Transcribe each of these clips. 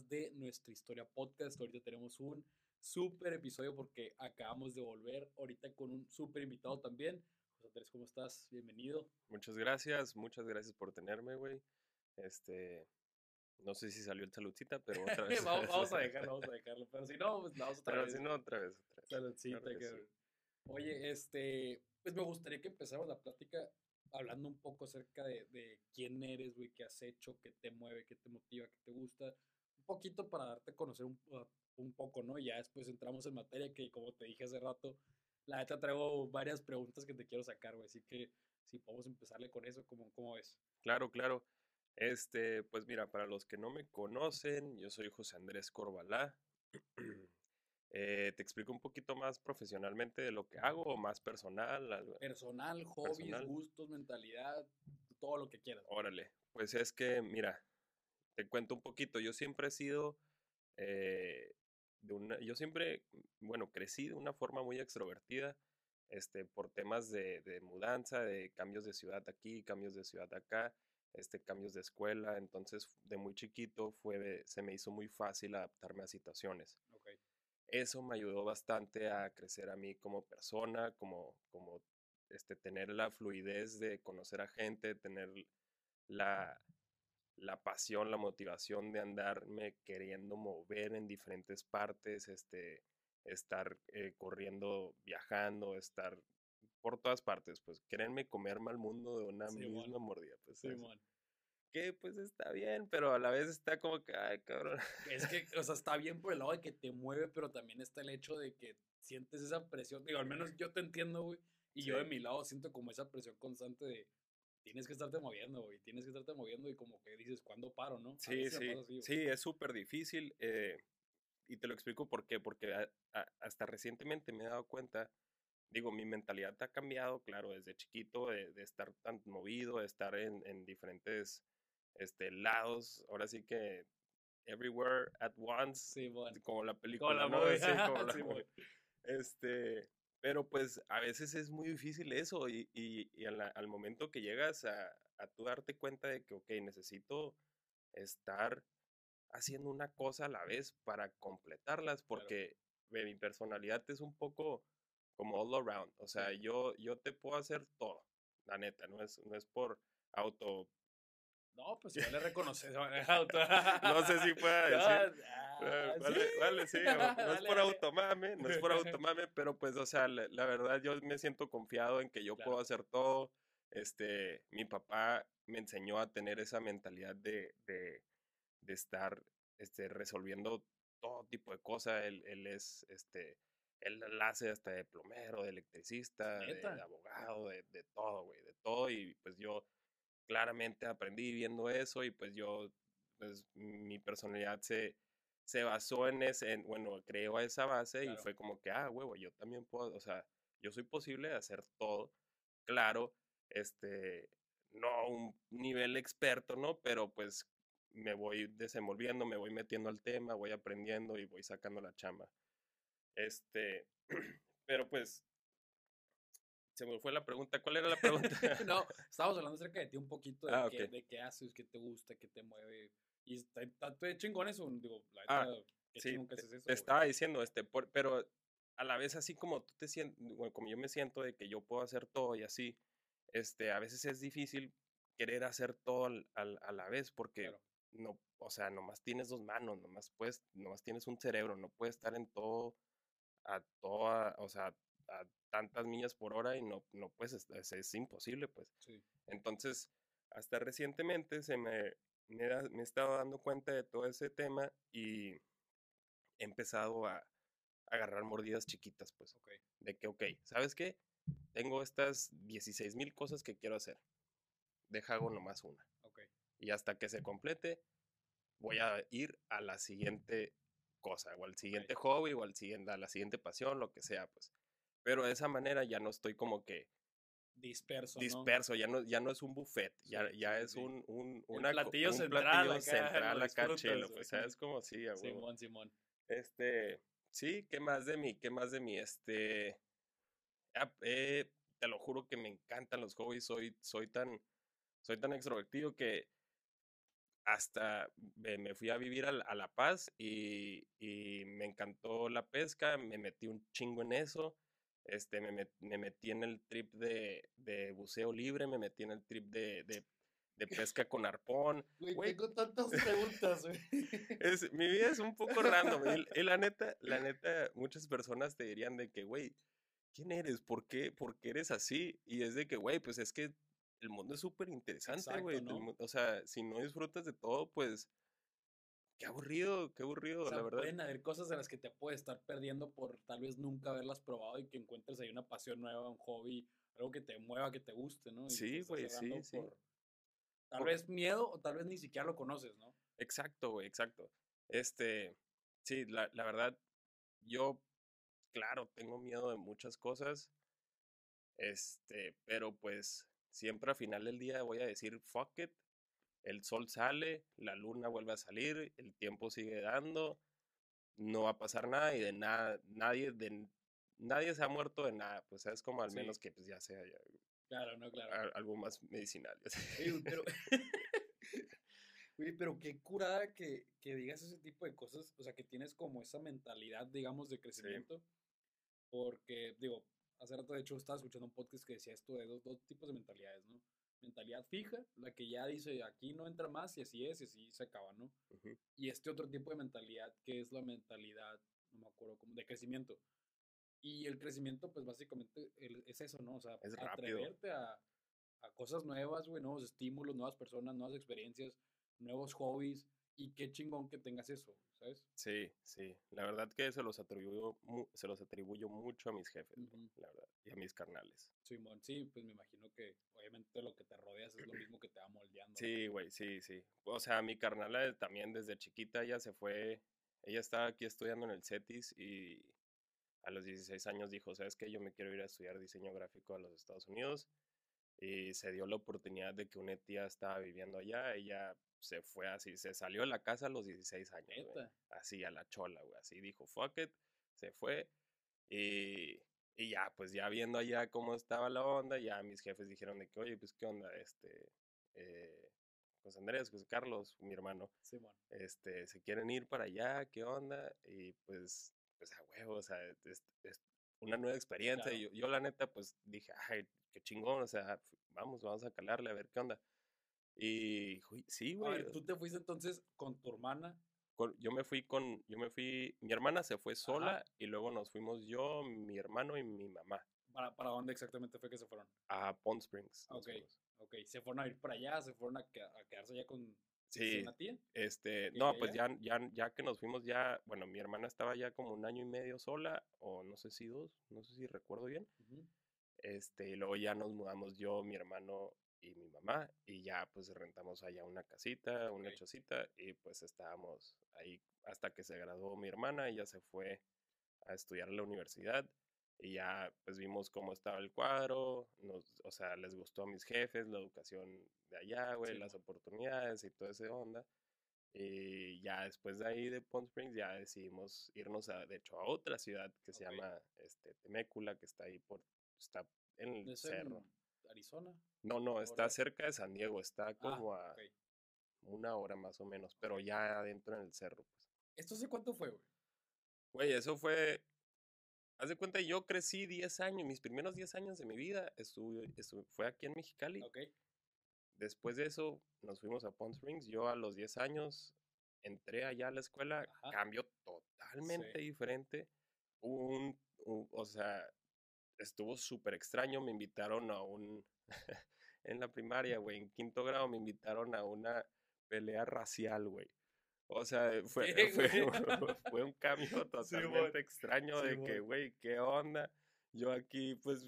más de Nuestra Historia Podcast. Ahorita tenemos un súper episodio porque acabamos de volver ahorita con un súper invitado también. José Andrés, ¿cómo estás? Bienvenido. Muchas gracias, muchas gracias por tenerme, güey. Este, no sé si salió el saludcita, pero otra vez. vamos, vamos, a dejarlo, vamos a dejarlo. Pero si no, pues vamos otra pero vez. si no, otra vez, otra vez. Saludcita, Claro que que- sí. Oye, este, pues me gustaría que empezáramos la plática hablando un poco acerca de, de quién eres, güey, qué has hecho, qué te mueve, qué te motiva, qué te gusta. Poquito para darte a conocer un, uh, un poco, ¿no? Y ya después entramos en materia que, como te dije hace rato, la neta traigo varias preguntas que te quiero sacar, güey. Así que si podemos empezarle con eso, ¿cómo, cómo ves? Claro, claro. Este, pues mira, para los que no me conocen, yo soy José Andrés Corbalá. Eh, te explico un poquito más profesionalmente de lo que hago o más personal. algo- Personal, hobbies, Personal. gustos, mentalidad, todo lo que quieras. Órale, pues es que, mira, te cuento un poquito. Yo siempre he sido, eh, de una, yo siempre, bueno, crecí de una forma muy extrovertida, este, por temas de, de mudanza, de cambios de ciudad aquí, cambios de ciudad acá, este, cambios de escuela. Entonces, de muy chiquito fue, se me hizo muy fácil adaptarme a situaciones Ok. eso me ayudó bastante a crecer a mí como persona, como, como este, tener la fluidez de conocer a gente, tener la, la pasión, la motivación de andarme queriendo mover en diferentes partes, este, estar eh, corriendo, viajando, estar por todas partes, pues quererme comerme al mundo de una misma mordida, pues es- Simón. que pues está bien, pero a la vez está como que, ay, cabrón. Es que, o sea, está bien por el lado de que te mueve, pero también está el hecho de que sientes esa presión. Digo, al menos yo te entiendo, güey. Y yo de Sí. mi lado siento como esa presión constante de tienes que estarte moviendo, güey. Tienes que estarte moviendo y como que dices, ¿cuándo paro, no? Sí, sí, así, sí, es súper difícil eh, y te lo explico por qué, porque a- a- hasta recientemente me he dado cuenta, digo, mi mentalidad ha cambiado, claro, desde chiquito, de, de estar tan movido, de estar en, en diferentes este, lados, ahora sí que everywhere at once, Sí, bueno. como la película, la ¿no? Sí, como la Sí, movie. Este, pero pues a veces es muy difícil eso y, y, al momento que llegas a, a tú darte cuenta de que, ok, necesito estar haciendo una cosa a la vez para completarlas, porque mi personalidad es un poco como all around, o sea, yo, yo te puedo hacer todo, la neta, no es, no es por auto, No, pues igual le reconoces. auto. no sé si pueda decir. Ah, sí. Vale, vale, sí, no es por automame, no es por automame, pero pues, o sea, la, la verdad yo me siento confiado en que yo Claro. puedo hacer todo. Este, mi papá me enseñó a tener esa mentalidad de, de, de estar este, resolviendo todo tipo de cosas. Él, él es, este, él la hace hasta de plomero, de electricista, de, de abogado, de, de todo, güey, de todo. Y pues yo claramente aprendí viendo eso y pues yo, pues mi personalidad se, se basó en ese, en, bueno, creó esa base Claro. y fue como que, ah, huevo, yo también puedo, o sea, yo soy posible de hacer todo, claro, este, no un nivel experto, ¿no? Pero pues me voy desenvolviendo, me voy metiendo al tema, voy aprendiendo y voy sacando la chamba. Este, pero pues, se me fue la pregunta, ¿cuál era la pregunta? no, estábamos hablando acerca de ti un poquito, de, Ah, qué, ok. de qué haces, qué te gusta, qué te mueve. Y está, está, está chingón eso, digo, la Ah, neta, qué sí, chingón que te- haces eso. te estaba diciendo, este, por- pero a la vez así como tú te sientes, bueno, como yo me siento de que yo puedo hacer todo y así, este, a veces es difícil querer hacer todo al- al- a la vez porque Claro. no, o sea, nomás tienes dos manos, nomás puedes, nomás tienes un cerebro, no puedes estar en todo, a toda, o sea, a tantas millas por hora y no, no puedes, es, es imposible, pues. Sí. Entonces, hasta recientemente se me, me, da- me he estado dando cuenta de todo ese tema y he empezado a, a agarrar mordidas chiquitas, pues. De que, ok, ¿sabes qué? Tengo estas 16 mil cosas que quiero hacer. Deja hago nomás una. Ok. Y hasta que se complete, voy a ir a la siguiente cosa, o al siguiente hobby, o al siguiente, a la siguiente pasión, lo que sea, pues. Pero de esa manera ya no estoy como que Disperso. ¿no? disperso, ya no, ya no es un buffet, ya, ya es sí. un, un, una platillo un central platillo acá, central acá chelo, pues, ¿sabes? Como sí, a huevo. Simón, Simón. Este, sí, ¿qué más de mí? ¿Qué más de mí? Este, ah, eh, te lo juro que me encantan los hobbies, soy, soy tan, soy tan extrovertido que hasta me fui a vivir a, La Paz y, me encantó la pesca, me metí un chingo en eso. Este, me, me metí en el trip de, de, buceo libre, me metí en el trip de, de, de pesca con arpón. Güey, tengo tantas preguntas, güey. mi vida es un poco random. Y, la neta, la neta, muchas personas te dirían de que, güey, ¿quién eres? ¿Por qué? ¿Por qué eres así? Y es de que, güey, pues es que el mundo es súper interesante, güey. O sea, si no disfrutas de todo, pues qué aburrido, qué aburrido, la verdad. Pueden haber cosas de las que te puedes estar perdiendo por tal vez nunca haberlas probado y que encuentres ahí una pasión nueva, un hobby, algo que te mueva, que te guste, ¿no? sí, güey, sí, sí. tal vez miedo o tal vez ni siquiera lo conoces, ¿no? Exacto, güey, exacto. Este, sí, la, la verdad, yo, claro, tengo miedo de muchas cosas, este, pero pues siempre al final del día voy a decir, fuck it, el sol sale, la luna vuelve a salir, el tiempo sigue dando, no va a pasar nada y de nada, nadie, de, nadie se ha muerto de nada, pues es como al menos que pues ya sea claro, no, claro. algo más medicinal. pero, pero qué curada que, que, digas ese tipo de cosas, o sea, que tienes como esa mentalidad, digamos, de crecimiento, porque, digo, hace rato de hecho estaba escuchando un podcast que decía esto de dos, dos tipos de mentalidades, ¿no? Mentalidad fija, la que ya dice aquí no entra más y así es y así se acaba, ¿no? Y este otro tipo de mentalidad que es la mentalidad, no me acuerdo cómo, de crecimiento. Y el crecimiento, pues básicamente es eso, ¿no? O sea, atreverte a, a, cosas nuevas, güey, nuevos estímulos, nuevas personas, nuevas experiencias, nuevos hobbies. Y qué chingón que tengas eso, ¿sabes? Sí, sí. La verdad que se los atribuyo, se los atribuyo mucho a mis jefes, la verdad, y a mis carnales. Simón, sí, pues me imagino que obviamente lo que te rodeas es lo mismo que te va moldeando. Sí, güey, sí, sí. O sea, mi carnal también desde chiquita ella se fue, ella estaba aquí estudiando en el CETIS y a los 16 años dijo, ¿sabes qué? Yo me quiero ir a estudiar diseño gráfico a los Estados Unidos. Y se dio la oportunidad de que una tía estaba viviendo allá. Ella se fue así, se salió de la casa a los 16 años, Así, a la chola, güey. Así dijo, fuck it, se fue. Y, y, ya, pues ya viendo allá cómo estaba la onda, ya mis jefes dijeron de que, oye, pues qué onda, este, eh, José Andrés, José Carlos, mi hermano, este, se quieren ir para allá, qué onda, y pues, pues a huevo, o sea, es, una nueva experiencia. Y yo, yo, la neta, pues dije, ay, qué chingón, o sea, vamos, vamos a calarle a ver qué onda. Y sí, güey. ¿tú te fuiste entonces con tu hermana? yo me fui con, yo me fui, mi hermana se fue sola y luego nos fuimos yo, mi hermano y mi mamá. ¿Para, para dónde exactamente fue que se fueron? A Pond Springs. Ok, ok. ¿Se fueron a ir para allá? ¿Se fueron a, quedarse allá con, sí? Este, no, pues ya, ya, ya que nos fuimos ya, bueno, mi hermana estaba ya como un año y medio sola, o no sé si dos, no sé si recuerdo bien. Este, y luego ya nos mudamos yo, mi hermano y mi mamá y ya pues rentamos allá una casita, una chocita y pues estábamos ahí hasta que se graduó mi hermana, ella se fue a estudiar a la universidad y ya pues vimos cómo estaba el cuadro, nos, o sea, les gustó a mis jefes la educación de allá, güey, las oportunidades y todo ese onda. Y ya después de ahí de Palm Springs ya decidimos irnos a, de hecho a otra ciudad que se llama este, Temécula, que está ahí por, está en el cerro. Arizona? No, no, está cerca de San Diego, está ah, como a una hora más o menos, pero ya adentro en el cerro. Pues. ¿Esto hace cuánto fue, güey? Güey, eso fue. Haz de cuenta, yo crecí 10 años, mis primeros 10 años de mi vida estuve, fue aquí en Mexicali. Ok. Después de eso, nos fuimos a Palm Springs. Yo a los 10 años entré allá a la escuela, cambió totalmente diferente. Un, un, o sea, estuvo súper extraño. Me invitaron a un. en la primaria, güey, en quinto grado me invitaron a una pelea racial, güey. O sea, fue, fue, un cambio totalmente extraño de que, güey, ¿qué onda? Yo aquí, pues,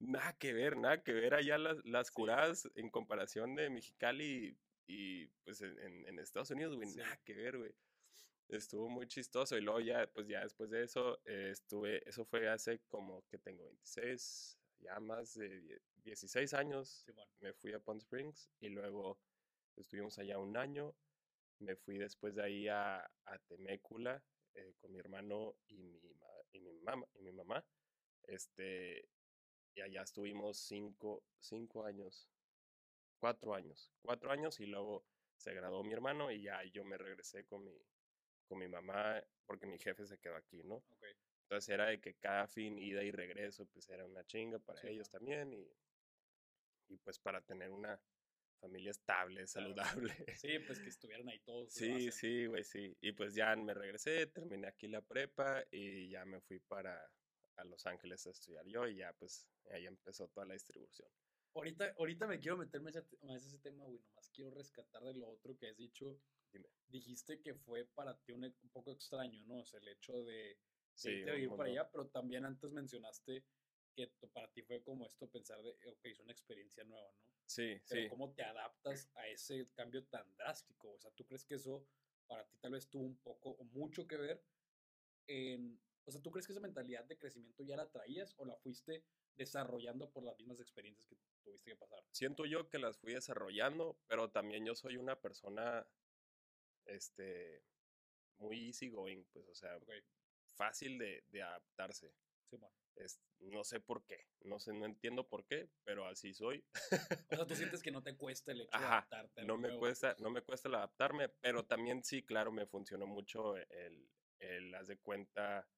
nada que ver, nada que ver allá las, las curadas en comparación de Mexicali y, pues, en, Estados Unidos, güey, nada que ver, güey estuvo muy chistoso y luego ya, pues ya después de eso, eh, estuve, eso fue hace como que tengo 26, ya más de 16 años, me fui a Palm Springs y luego estuvimos allá un año, me fui después de ahí a, a Temécula eh, con mi hermano y mi, y mi, mamá, y mi mamá, este, y allá estuvimos cinco, cinco años, cuatro años, cuatro años y luego se graduó mi hermano y ya yo me regresé con mi, con mi mamá porque mi jefe se quedó aquí, ¿no? Ok. Entonces era de que cada fin, ida y regreso, pues era una chinga para Sí, ellos también y, y pues para tener una familia estable, saludable. Sí, pues que estuvieran ahí todos. Sí, sí, güey, sí. Y pues ya me regresé, terminé aquí la prepa y ya me fui para a Los Ángeles a estudiar yo y ya pues ahí empezó toda la distribución. Ahorita, ahorita me quiero meterme ese- más ese tema, güey. Nomás quiero rescatar de lo otro que has dicho. Dime. Dijiste que fue para ti un, un poco extraño, ¿no? O sea, el hecho de, de Sí, irte a vivir para allá, pero también antes mencionaste que para ti fue como esto pensar de, ok, es una experiencia nueva, ¿no? Sí, Pero sí. ¿cómo te adaptas a ese cambio tan drástico? O sea, ¿tú crees que eso para ti tal vez tuvo un poco o mucho que ver en... O sea, ¿tú crees que esa mentalidad de crecimiento ya la traías o la fuiste desarrollando por las mismas experiencias que tuviste que pasar? Siento yo que las fui desarrollando, pero también yo soy una persona, este, muy easygoing, pues, o sea, fácil de, de adaptarse. Es, no sé por qué, no sé, no entiendo por qué, pero así soy. O sea, tú sientes que no te cuesta el hecho de Ajá, adaptarte. no me nuevo, cuesta, no me cuesta el adaptarme, pero también sí, claro, me funcionó mucho el, el haz de cuenta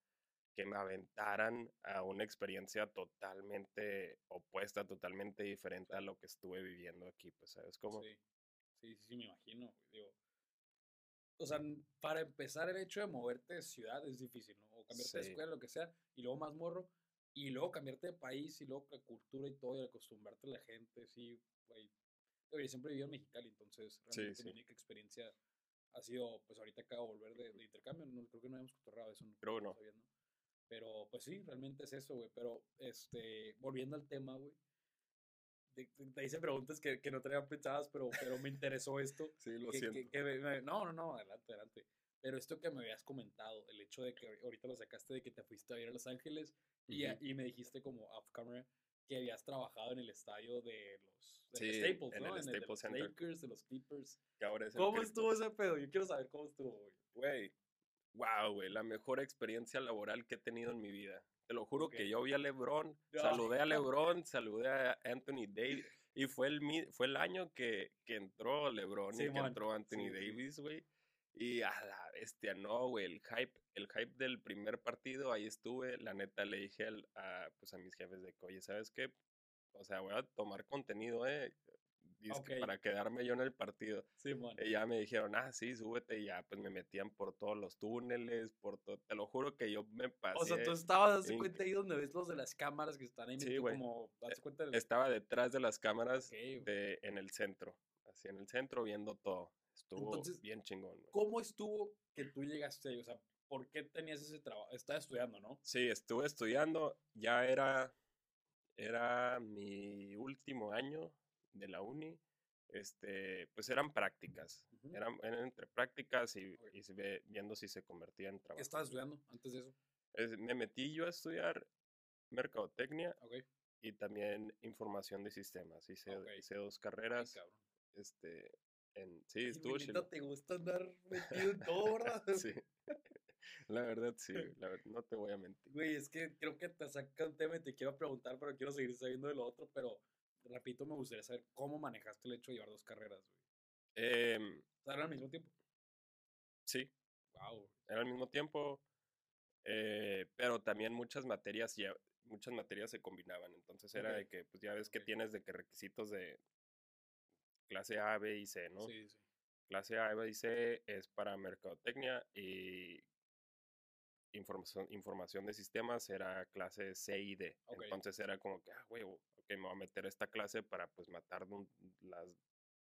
que me aventaran a una experiencia totalmente opuesta, totalmente diferente a lo que estuve viviendo aquí, pues, ¿sabes cómo? Sí, sí, sí, me imagino. Digo, o sea, para empezar, el hecho de moverte de ciudad es difícil, ¿no? O cambiarte de escuela, lo que sea, y luego más morro, y luego cambiarte de país, y luego la cultura y todo, y acostumbrarte a la gente, sí, güey. Yo siempre he vivido en Mexicali, entonces Sí, realmente mi única experiencia ha sido, pues ahorita acabo de volver de, de intercambio, no, creo que no habíamos cotorrado eso. Creo que no. ¿no? Pero, pues sí, realmente es eso, güey. Pero, este, volviendo al tema, güey. De- de- Te hice preguntas que, que no traía pensadas, pero, pero me interesó esto. Sí, lo que- siento. que me- me- no, no, no, adelante, adelante. Pero esto que me habías comentado, el hecho de que ahorita lo sacaste de que te fuiste a ir a Los Ángeles y, me dijiste como off camera que habías trabajado en el estadio de los de Sí, Staples, en ¿no? el en el de Staples los Center. Lakers, de los Clippers. Que ahora es el ¿Cómo estuvo ese pedo? Yo quiero saber cómo estuvo, güey. Güey, wow, güey, la mejor experiencia laboral que he tenido en mi vida. Te lo juro que yo vi a LeBron, No. saludé a LeBron, saludé a Anthony Davis y fue el fue el año que, que entró LeBron y que entró Anthony sí. Davis, güey. Y a la bestia, no, güey, el hype, el hype del primer partido, ahí estuve, la neta le dije al- a, pues a mis jefes de que, oye, ¿sabes qué? O sea, voy a tomar contenido, eh, Ok. para quedarme yo en el partido. Sí, man. Y ya me dijeron, ah, sí, súbete. Y ya, pues me metían por todos los túneles, por todo. Te lo juro que yo me pasé. O sea, tú estabas, haz cuenta ahí donde ves los de las cámaras que están ahí Sí, güey. como, haz cuenta del- Estaba detrás de las cámaras de, en el centro. Así en el centro viendo todo. Estuvo Entonces, bien chingón. ¿Cómo estuvo que tú llegaste ahí? O sea, ¿por qué tenías ese trabajo? Estabas estudiando, ¿no? Sí, estuve estudiando. Ya era, era mi último año de la uni. Este, pues eran prácticas. Ujú. Eran, eran entre prácticas y, Ok. y ve- viendo si se convertía en ¿Qué trabajo. estabas estudiando antes de eso? Es- me metí yo a estudiar mercadotecnia Ok. y también información de sistemas. Hice, Ok. hice dos Ay, carreras. cabrón. este, en, sí, Ay, estuvo chilo. te gusta andar metido en todo, ¿verdad? Sí. La verdad, sí, la ver- no te voy a mentir. Güey, es que creo que te saca un tema y te quiero preguntar, pero quiero seguir sabiendo de lo otro, pero repito, me gustaría saber cómo manejaste el hecho de llevar dos carreras, güey. Em, eran al mismo tiempo. sí, Wow. era al mismo tiempo, eh, pero también muchas materias ya, muchas materias se combinaban. Entonces era de que, pues ya ves que Ok. tienes de que requisitos de clase A, B y C, ¿no? Sí, sí. Clase A, B y C es para mercadotecnia y información, información de sistemas era clase C y D. Entonces era como que, ah, güey, ok, me voy a meter a esta clase para pues matar un- las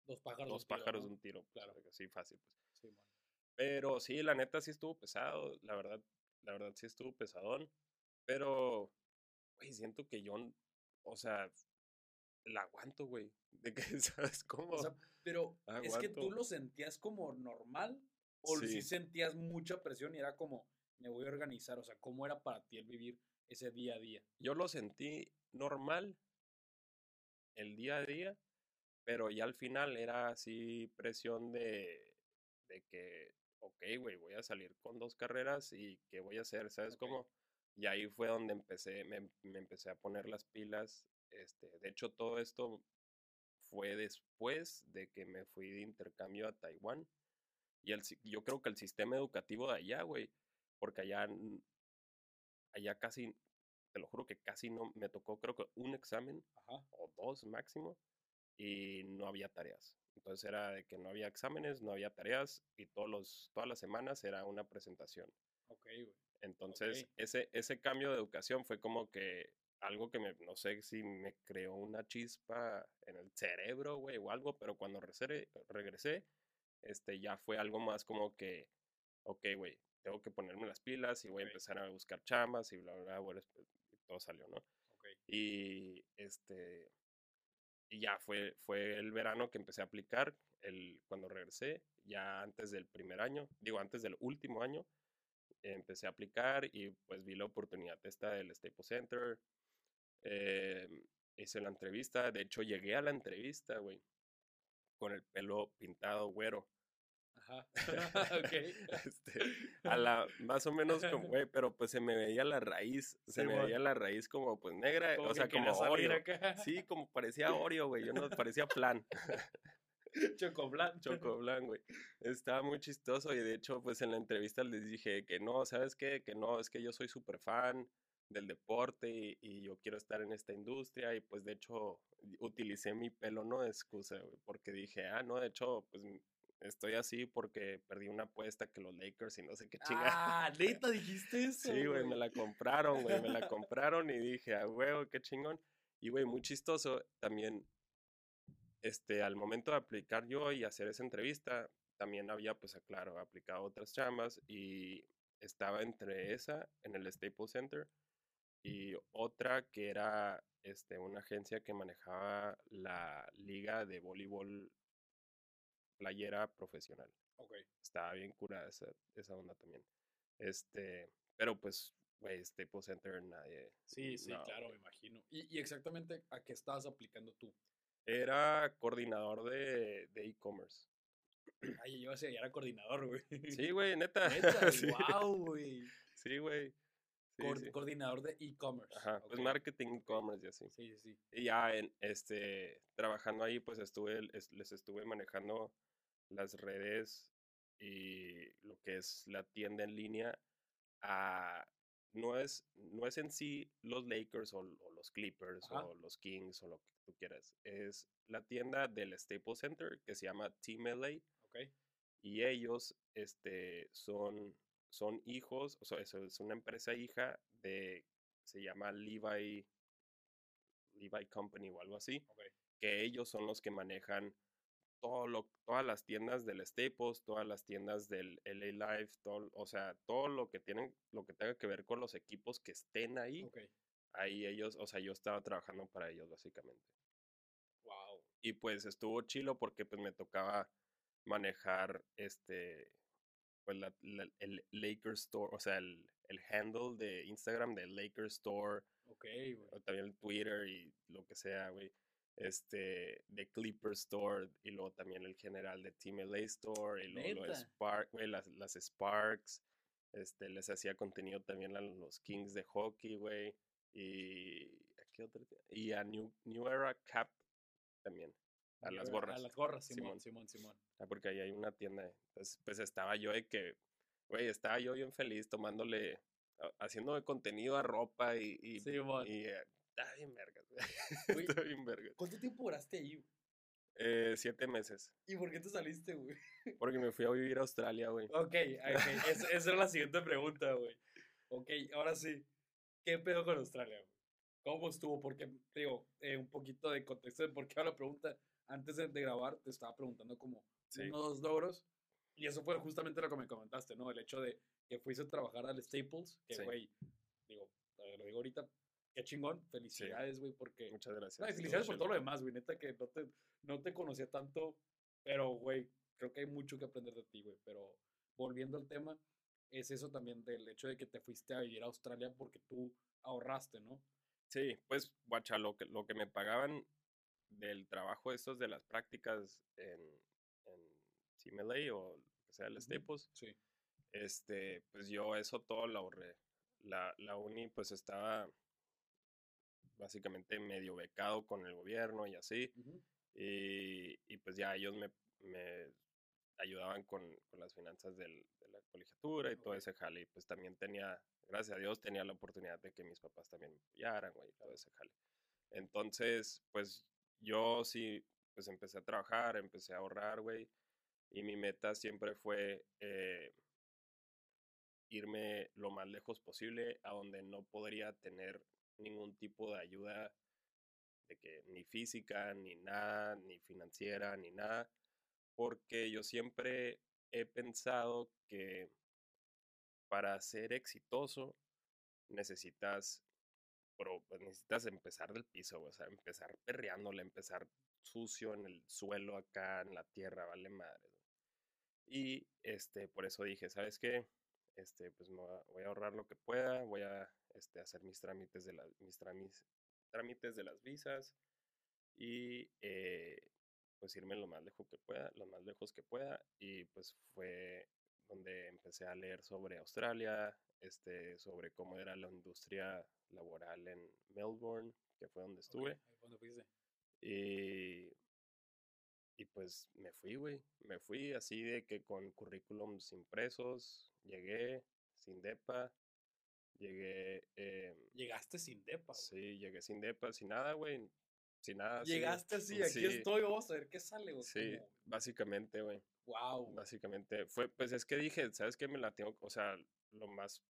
Dos pájaros. dos de un tiro, pájaros ¿no? de un tiro. pues, Claro. así fácil. Pues. Sí. Pero sí, la neta sí estuvo pesado, la verdad, la verdad sí estuvo pesadón. Pero, güey, siento que yo, o sea, la aguanto, güey. De que, ¿sabes cómo? O sea, pero es que tú lo sentías como normal o sí. Sí. sentías mucha presión y era como, me voy a organizar. O sea, ¿cómo era para ti el vivir ese día a día? yo lo sentí normal el día a día, pero ya al final era así presión de, de que, ok, güey, voy a salir con dos carreras y ¿qué voy a hacer? ¿Sabes Ok. cómo? Y ahí fue donde empecé, me, me empecé a poner las pilas. Este, de hecho, todo esto fue después de que me fui de intercambio a Taiwán. Y el, yo creo que el sistema educativo de allá, güey, porque allá, allá casi, te lo juro que casi no, me tocó creo que un examen Ajá. o dos máximo y no había tareas. Entonces era de que no había exámenes, no había tareas y todos los, todas las semanas era una presentación. Ok, güey. Entonces, ese, ese cambio de educación fue como que algo que me, no sé si me creó una chispa en el cerebro, güey, o algo, pero cuando regresé, regresé, este, ya fue algo más como que, ok, güey, tengo que ponerme las pilas y voy a empezar a buscar chambas y bla, bla, bla, todo salió, ¿no? Y este, y ya fue, fue el verano que empecé a aplicar, el, cuando regresé, ya antes del primer año, digo, antes del último año, empecé a aplicar y pues vi la oportunidad esta del Staples Center. eh, hice la entrevista, de hecho llegué a la entrevista, güey, con el pelo pintado güero. Ajá. ok. Este, a la, más o menos como, güey, pero pues se me veía la raíz, se me veía la raíz como pues negra, Como o sea, como Oreo. acá. Sí, como parecía Oreo, güey, yo no parecía plan. Chocoblan. Chocoblan, güey. Estaba muy chistoso y de hecho, pues en la entrevista les dije que no, ¿sabes qué? Que no, es que yo soy súper fan del deporte y, y yo quiero estar en esta industria y pues de hecho utilicé mi pelo, no de excusa, güey, porque dije, ah, no, de hecho, pues estoy así porque perdí una apuesta que los Lakers y no sé qué chingada. Ah, neta, dijiste eso. Sí, güey, me la compraron, güey, me la compraron y dije, ah, güey, qué chingón. Y, güey, muy chistoso también, este, al momento de aplicar yo y hacer esa entrevista, también había, pues, claro, aplicado otras chamas y estaba entre esa en el Staples Center y otra que era, este, una agencia que manejaba la liga de voleibol playera profesional Ok. estaba bien curada esa, esa onda también. Este, pero pues, güey, Staples Center nadie. Sí, sí, no, claro, me imagino. Y, y exactamente a qué estabas aplicando tú. Era coordinador de de e-commerce. Ay, yo ese ya era coordinador, güey. sí, güey, neta. Neta, sí, wow, güey. sí, güey. Sí, Coor- sí. Coordinador de e-commerce. Ajá, pues marketing e-commerce y así. Sí, sí, sí. Y ya en este trabajando ahí, pues estuve, es- les estuve manejando las redes y lo que es la tienda en línea. a- no, es, no es en sí los Lakers o, o los Clippers Ajá. o los Kings o lo que tú quieras. Es la tienda del Staples Center que se llama Team LA Ok. y ellos este, son, son hijos, o sea, es una empresa hija de, se llama Levi, Levi Company o algo así, Ok. que ellos son los que manejan todo lo, todas las tiendas del Staples, todas las tiendas del LA Live, todo, o sea, todo lo que tienen, lo que tenga que ver con los equipos que estén ahí, Ok. ahí ellos, o sea, yo estaba trabajando para ellos básicamente. Wow. Y pues estuvo chilo porque pues me tocaba manejar este, pues la, la- el Lakers Store, o sea, el, el handle de Instagram del Lakers Store, Ok, güey. o también el Twitter y lo que sea, güey. Este, de Clipper Store y luego también el general de Team LA Store y luego lo de ¿Neta? Spark, güey, las, las Sparks. Este, les hacía contenido también a los Kings de hockey, güey. Y, ¿a qué otra y a New, New Era Cap también. A las A gorras. las gorras, Simón, Simón. Simón, Simón. Ah, porque ahí hay una tienda. Pues, pues estaba yo de que, güey, estaba yo bien feliz tomándole, a- haciéndome contenido a ropa y, y, y eh, está bien vergas, güey. Está bien vergas. ¿Cuánto tiempo duraste ahí, güey? Eh, siete meses. ¿Y por qué te saliste, güey? Porque me fui a vivir a Australia, güey. Ok, ok. Esa, esa era la siguiente pregunta, güey. Ok, ahora sí. ¿Qué pedo con Australia, güey? ¿Cómo estuvo? Porque, digo, eh, un poquito de contexto de por qué hago la pregunta. Antes de, de grabar, te estaba preguntando como Sí. unos dos logros. Y eso fue justamente lo que me comentaste, ¿no? El hecho de que fuiste a trabajar al Staples, que, Sí. güey, digo, eh, lo digo ahorita, qué chingón. Felicidades, güey, porque Muchas gracias. felicidades por todo lo demás, güey. Neta que no te, no te conocía tanto, pero, güey, creo que hay mucho que aprender de ti, güey. Pero volviendo al tema, es eso también del hecho de que te fuiste a vivir a Australia porque tú ahorraste, ¿no? Sí, pues, guacha, lo que, lo que me pagaban del trabajo estos de las prácticas en, en CMLA o lo que sea el Ujú. Staples, Sí. este, pues yo eso todo lo ahorré. La, la uni pues estaba básicamente medio becado con el gobierno y así. Y, y pues ya ellos me, me ayudaban con, con, las finanzas del, de la colegiatura y todo ese jale. Y pues también tenía, gracias a Dios, tenía la oportunidad de que mis papás también me apoyaran, güey, todo ese jale. Entonces, pues yo sí, pues empecé a trabajar, empecé a ahorrar, güey. Y mi meta siempre fue eh, irme lo más lejos posible a donde no podría tener ningún tipo de ayuda de que ni física, ni nada, ni financiera, ni nada, porque yo siempre he pensado que para ser exitoso necesitas, pues, necesitas empezar del piso, o sea, empezar perreándole, empezar sucio en el suelo acá, en la tierra, vale madre. Y este, por eso dije, ¿sabes qué? Este, pues voy a ahorrar lo que pueda, voy a este, hacer mis trámites de, la, mis trámites de las visas y eh, pues irme lo más lejos que pueda, lo más lejos que pueda y pues fue donde empecé a leer sobre Australia, este, sobre cómo era la industria laboral en Melbourne, que fue donde estuve. y, y pues me fui, güey. Me fui así de que con currículums impresos, llegué sin DEPA, llegué... Eh, Llegaste sin DEPA. Sí, llegué sin DEPA, sin nada, güey. Sin nada. Llegaste así, aquí estoy, vamos a ver qué sale, güey. Sí, básicamente, güey. Wow. Básicamente, fue, pues es que dije, ¿sabes qué? Me la tengo, o sea, lo más,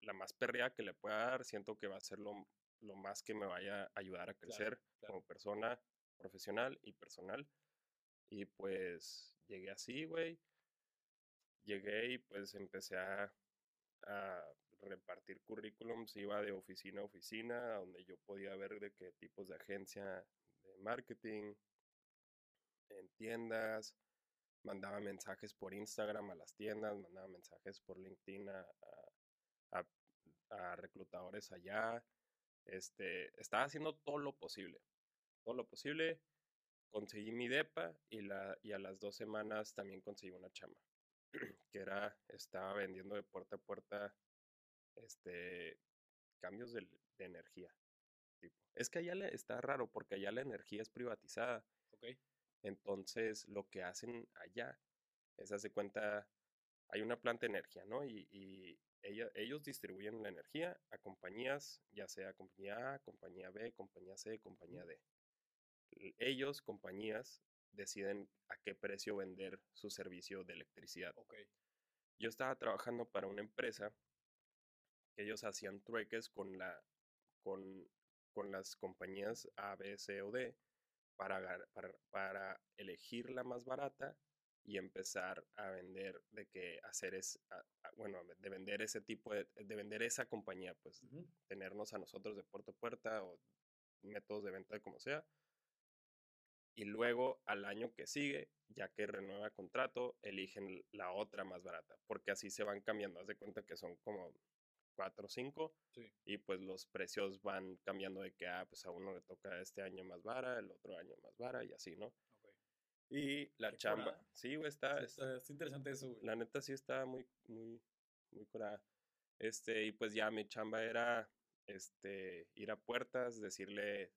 la más perrea que le pueda dar, siento que va a ser lo, lo más que me vaya a ayudar a crecer como persona profesional y personal. Y pues llegué así, güey. Llegué y pues empecé a, a repartir currículums, iba de oficina a oficina, donde yo podía ver de qué tipos de agencia de marketing, en tiendas, mandaba mensajes por Instagram a las tiendas, mandaba mensajes por LinkedIn a, a, reclutadores allá. Este, estaba haciendo todo lo posible, todo lo posible conseguí mi DEPA y, la, y a las dos semanas también conseguí una chamba, que era, estaba vendiendo de puerta a puerta este, cambios de, energía. Tipo. Es que allá le, está raro porque allá la energía es privatizada. Okay. Entonces, lo que hacen allá es, hace cuenta, hay una planta de energía, ¿no? Y, y ella, ellos distribuyen la energía a compañías, ya sea compañía A, compañía B, compañía C, compañía D ellos, compañías, deciden a qué precio vender su servicio de electricidad. Okay. Yo estaba trabajando para una empresa que ellos hacían trueques con, la, con, con las compañías A, B, C o D para, para, para elegir la más barata y empezar a vender, de que hacer es, bueno, de vender ese tipo de, de vender esa compañía, pues tenernos a nosotros de puerta a puerta o métodos de venta como sea, y luego al año que sigue, ya que renueva contrato, eligen la otra más barata, porque así se van cambiando. Haz de cuenta que son como cuatro o cinco y pues los precios van cambiando de que, ah, pues a uno le toca este año más vara, el otro año más vara y así, ¿no? Y la chamba, sí, güey, está, está, interesante eso, güey. La neta sí está muy, muy, muy curada. Este, y pues ya mi chamba era, este, ir a puertas, decirle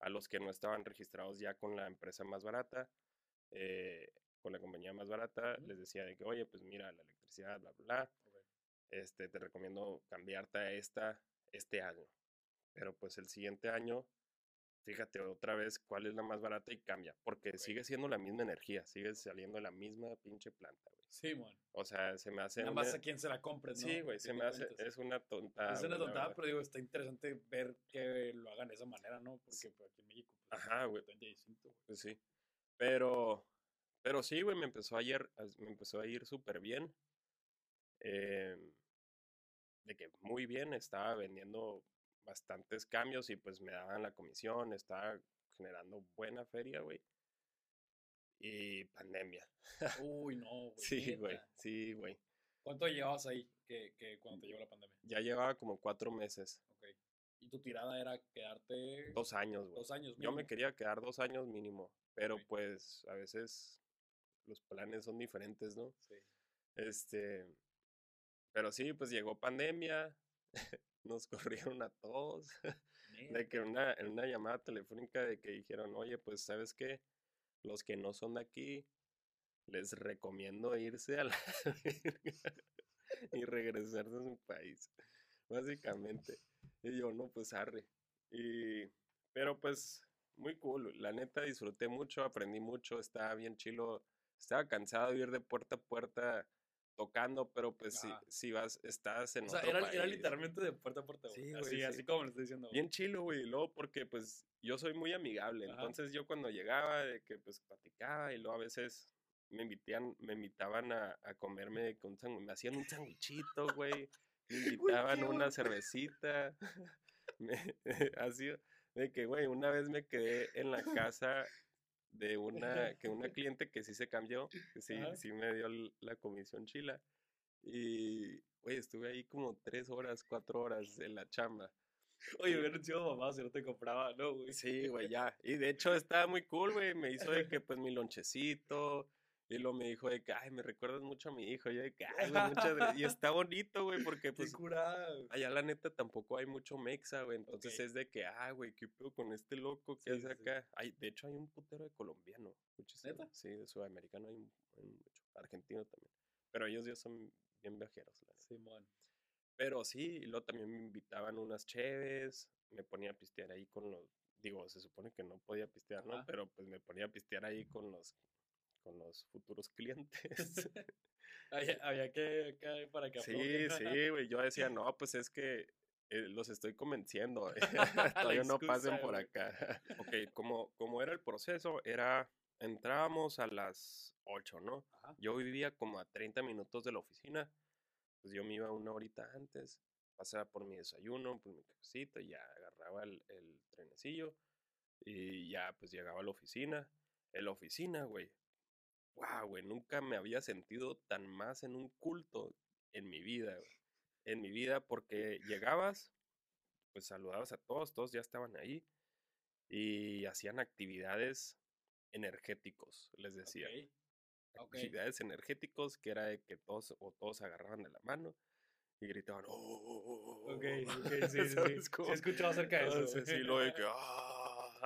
a los que no estaban registrados ya con la empresa más barata, eh, con la compañía más barata, les decía de que, oye, pues mira, la electricidad, bla, bla, bla, este, te recomiendo cambiarte a esta este año. Pero pues el siguiente año, fíjate otra vez cuál es la más barata y cambia, porque sigue siendo la misma energía, sigue saliendo la misma pinche planta, güey. Sí, man. O sea, se me hace... Nada más a quien se la compre, ¿no? Sí, güey, se me hace... Es una tontada. Es una tontada, pero digo, está interesante ver que lo hagan de esa manera, ¿no? Porque pues, aquí en México... Pues, Ajá, güey. Pues sí. Pero... Pero sí, güey, me empezó a ir, me empezó a ir súper bien. Eh, de que muy bien, estaba vendiendo bastantes cambios y pues me daban la comisión, estaba generando buena feria, güey y pandemia. Uy, no, güey. sí, güey, sí, güey. ¿Cuánto llevabas ahí que, que cuando te llegó la pandemia? Ya llevaba como cuatro meses. Ok. ¿Y tu tirada era quedarte? Dos años, güey. Dos años. Yo me quería quedar dos años mínimo, pero pues a veces los planes son diferentes, ¿no? Sí. Este, pero sí, pues llegó pandemia, nos corrieron a todos. de que una, en una llamada telefónica de que dijeron, oye, pues sabes qué, los que no son de aquí, les recomiendo irse a la y regresarse a su país, básicamente. Y yo, no, pues arre. Y, pero pues, muy cool. La neta disfruté mucho, aprendí mucho, estaba bien chilo. Estaba cansado de ir de puerta a puerta tocando, pero pues si, si vas, estás en o sea, era, era, literalmente de puerta a puerta, Sí, así, así como lo estoy diciendo. Bien chilo, güey. Luego porque pues yo soy muy amigable, entonces yo cuando llegaba de que pues platicaba y luego a veces me invitían, me invitaban a, a comerme con un me hacían un sandwichito, güey. Me invitaban una cervecita. Me, así, de que, güey, una vez me quedé en la casa de una, que una cliente que sí se cambió, que sí, sí me dio la comisión chila. Y, güey, estuve ahí como tres horas, cuatro horas en la chamba. Oye, hubiera sido mamá si no te compraba, ¿no, güey? Sí, güey, ya. Y de hecho estaba muy cool, güey. Me hizo de que, pues, mi lonchecito, y luego me dijo de que, ay, me recuerdas mucho a mi hijo. Y yo de que, ay, güey, muchas gracias. Y está bonito, güey, porque pues. Allá la neta tampoco hay mucho mexa, güey. Entonces es de que, ah, güey, ¿qué pedo con este loco que hace acá? Hay, de hecho, hay un putero de colombiano. ¿Neta? Sí, de sudamericano hay, mucho. Argentino también. Pero ellos ya son bien viajeros, la Sí, man. Pero sí, y luego también me invitaban unas cheves. Me ponía a pistear ahí con los. Digo, se supone que no podía pistear, ¿no? Pero pues me ponía a pistear ahí con los con los futuros clientes. había, que, para que Sí, sí, güey. Yo decía, no, pues es que eh, los estoy convenciendo. Todavía no pasen por acá. ok, como, como era el proceso, era, entrábamos a las 8, ¿no? Yo vivía como a 30 minutos de la oficina. Pues yo me iba una horita antes, pasaba por mi desayuno, por mi cafecito, y ya agarraba el, el trenecillo y ya pues llegaba a la oficina. En la oficina, güey, wow, güey, nunca me había sentido tan más en un culto en mi vida, En mi vida, porque llegabas, pues saludabas a todos, todos ya estaban ahí y hacían actividades energéticos, les decía. Actividades energéticos que era de que todos o todos agarraban de la mano y gritaban, oh, ok, ok, sí, sí, sí. He escuchado acerca de eso. Sí, lo de que, ah,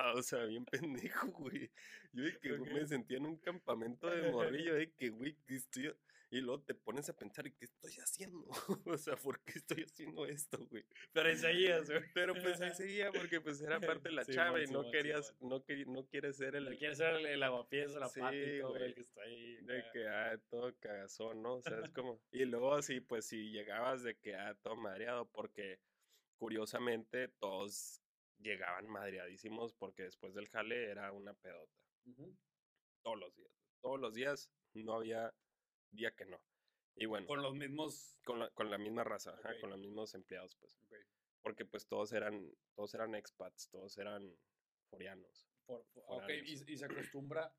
o sea, bien pendejo, güey. Yo de que me sentía en un campamento de morrillo, de que, güey, estoy... Y luego te pones a pensar, ¿qué estoy haciendo? o sea, ¿por qué estoy haciendo esto, güey? Pero ahí seguías, güey. Pero pues ahí seguía porque pues era parte de la chava y no querías, no, no quieres ser el... No quieres ser el, el aguapiés, el apático, güey, el que está ahí. De que, ah, todo cagazón, ¿no? O sea, es como... Y luego sí, pues si llegabas de que, ah, todo madreado porque curiosamente todos llegaban madreadísimos porque después del jale era una pedota. Todos los días. Todos los días no había día que no. Y bueno. Con los mismos. Con la, con la misma raza, con los mismos empleados, pues. Porque pues todos eran, todos eran expats, todos eran forianos. ok, y, se acostumbra,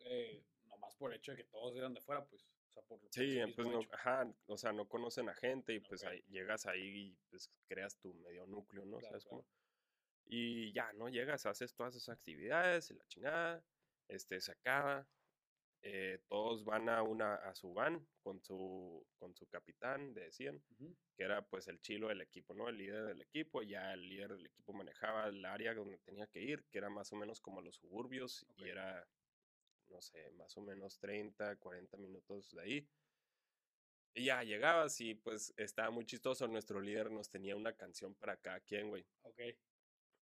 eh, nomás por el hecho de que todos eran de fuera, pues. O sea, por, sí, pues no, ajá, o sea, no conocen a gente y pues ahí, llegas ahí y pues creas tu medio núcleo, ¿no? ¿Sabes cómo? Y ya, ¿no? Llegas, haces todas esas actividades, la chingada, este, se acaba, eh, todos van a una a su van con su con su capitán decían que era pues el chilo del equipo no el líder del equipo ya el líder del equipo manejaba el área donde tenía que ir que era más o menos como los suburbios y era no sé más o menos 30 40 minutos de ahí. Y ya llegabas y pues estaba muy chistoso nuestro líder nos tenía una canción para cada quien güey. Ok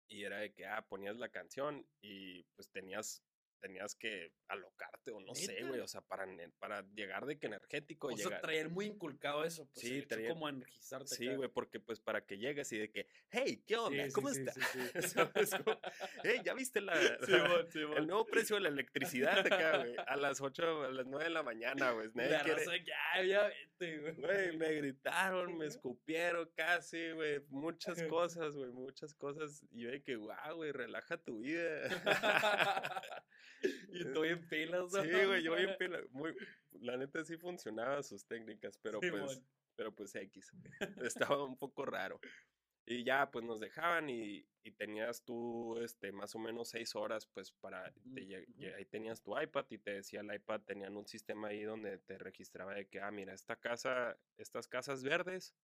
y era de que, ah, ponías la canción y pues tenías tenías que alocarte o no sé, güey, o sea, para, para llegar de que energético. O sea, traer muy inculcado eso, pues, sí, traer, como energizarte. Sí, güey, porque pues para que llegues y de que, hey, ¿qué onda? ¿Cómo estás? hey, ¿ya viste la, el nuevo precio de la electricidad acá, güey? A las 8, a las 9 de la mañana, güey. La quiere... ya, ya vete, güey. Güey, me gritaron, me escupieron casi, güey, muchas cosas, güey, muchas cosas. Y yo de que, guau, güey, relaja tu vida. y estoy en pilas, Sí, güey, yo en pilas. Muy, la neta sí funcionaba sus técnicas, pero pues, pero pues X. Estaba un poco raro. Y ya, pues nos dejaban y, y, tenías tú, este, más o menos seis horas, pues para, ahí tenías tu iPad y te decía el iPad, tenían un sistema ahí donde te registraba de que, ah, mira, esta casa, estas casas verdes,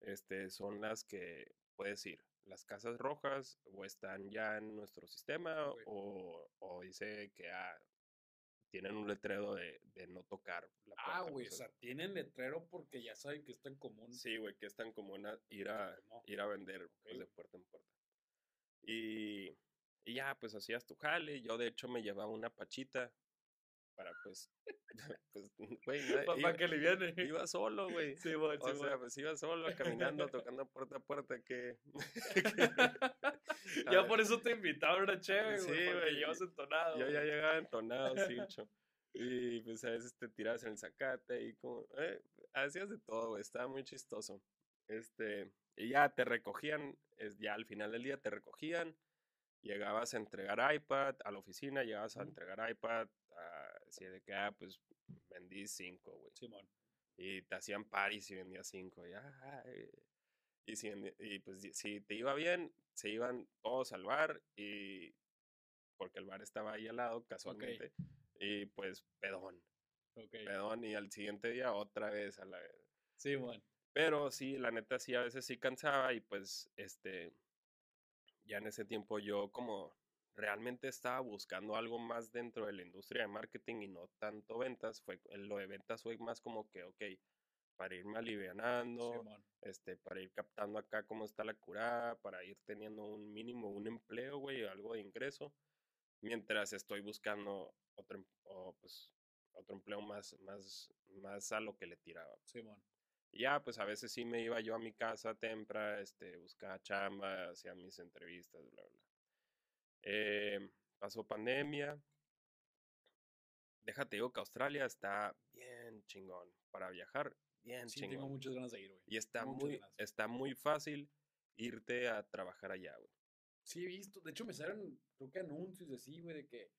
este, son las que puedes ir. Las casas rojas o están ya en nuestro sistema o, o dice que ah, tienen un letrero de, de no tocar la Ah, güey, o sea, tienen letrero porque ya saben que está en común. Sí, güey, que es tan común ir a, ir a vender pues, de puerta en puerta. Y, y ya, pues hacías tu jale. Yo, de hecho, me llevaba una pachita para pues, pues, güey, para que le viene. Iba solo, güey. Sí, güey, o sea, pues iba solo caminando, tocando puerta a puerta, que... ya por eso te invitaba a chévere, güey, sí, porque llevas entonado. Yo ya llegaba entonado, cincho. Y pues a veces te tirabas en el zacate y como, eh, hacías de todo, güey, estaba muy chistoso. Este, y ya te recogían, es, ya al final del día te recogían, llegabas a entregar iPad a la oficina, llegabas a entregar iPad, así de que, ah, pues vendí cinco, güey. Simón. Y te hacían paris y vendías cinco, y, y, si, y pues si te iba bien, se iban todos al bar y porque el bar estaba ahí al lado casualmente y pues pedón. Pedón y al siguiente día otra vez a la Sí, bueno. Pero sí, la neta sí a veces sí cansaba y pues este ya en ese tiempo yo como realmente estaba buscando algo más dentro de la industria de marketing y no tanto ventas, fue lo de ventas fue más como que, ok, para irme alivianando, este, para ir captando acá cómo está la curada, para ir teniendo un mínimo, un empleo, güey, algo de ingreso, mientras estoy buscando otro, em, pues, otro empleo más, más, más a lo que le tiraba. Y ya, pues a veces sí me iba yo a mi casa temprano, este, buscaba chamba, hacía mis entrevistas, bla, bla. Eh, pasó pandemia. Déjate digo que Australia está bien chingón para viajar, bien sí, tengo muchas ganas de ir, güey. Y está muy, está muy fácil irte a trabajar allá, güey. Sí, he visto. De hecho, me salen, creo que anuncios de sí, güey, de que,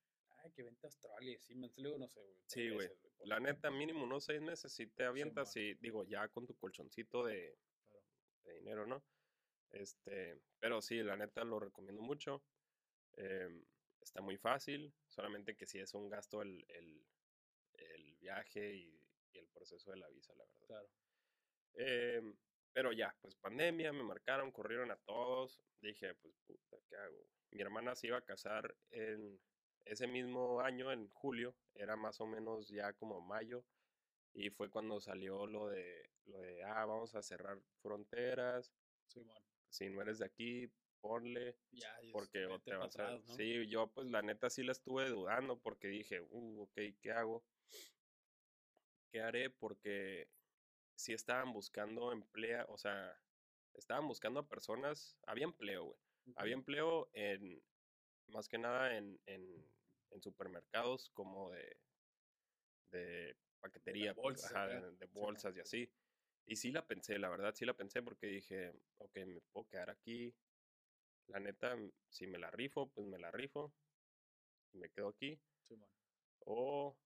ay, que vente a Australia. Sí, me luego no sé, güey. Sí, güey. La neta, mínimo unos seis meses si te avientas y, digo, ya con tu colchoncito de, de dinero, ¿no? Este, pero sí, la neta lo recomiendo mucho. Em, está muy fácil, solamente que si es un gasto el, el, el viaje y, el proceso de la visa, la verdad. Claro. Em, pero ya, pues pandemia, me marcaron, corrieron a todos. Dije, pues puta, ¿qué hago? Mi hermana se iba a casar en ese mismo año, en julio, era más o menos ya como mayo. Y fue cuando salió lo de, lo de ah, vamos a cerrar fronteras. Sí, bueno. Si no eres de aquí, ponle. Ya, porque te vas a... Sí, yo pues la neta sí la estuve dudando porque dije, uh, ok, ¿qué hago? ¿Qué haré? Porque si estaban buscando empleo, o sea, estaban buscando a personas, había empleo, güey. Había empleo en, más que nada en, en, en supermercados como de, de paquetería, pues, de, bolsas y así. Y sí la pensé, la verdad sí la pensé porque dije, ok, me puedo quedar aquí, la neta, si me la rifo, pues me la rifo. Me quedo aquí. O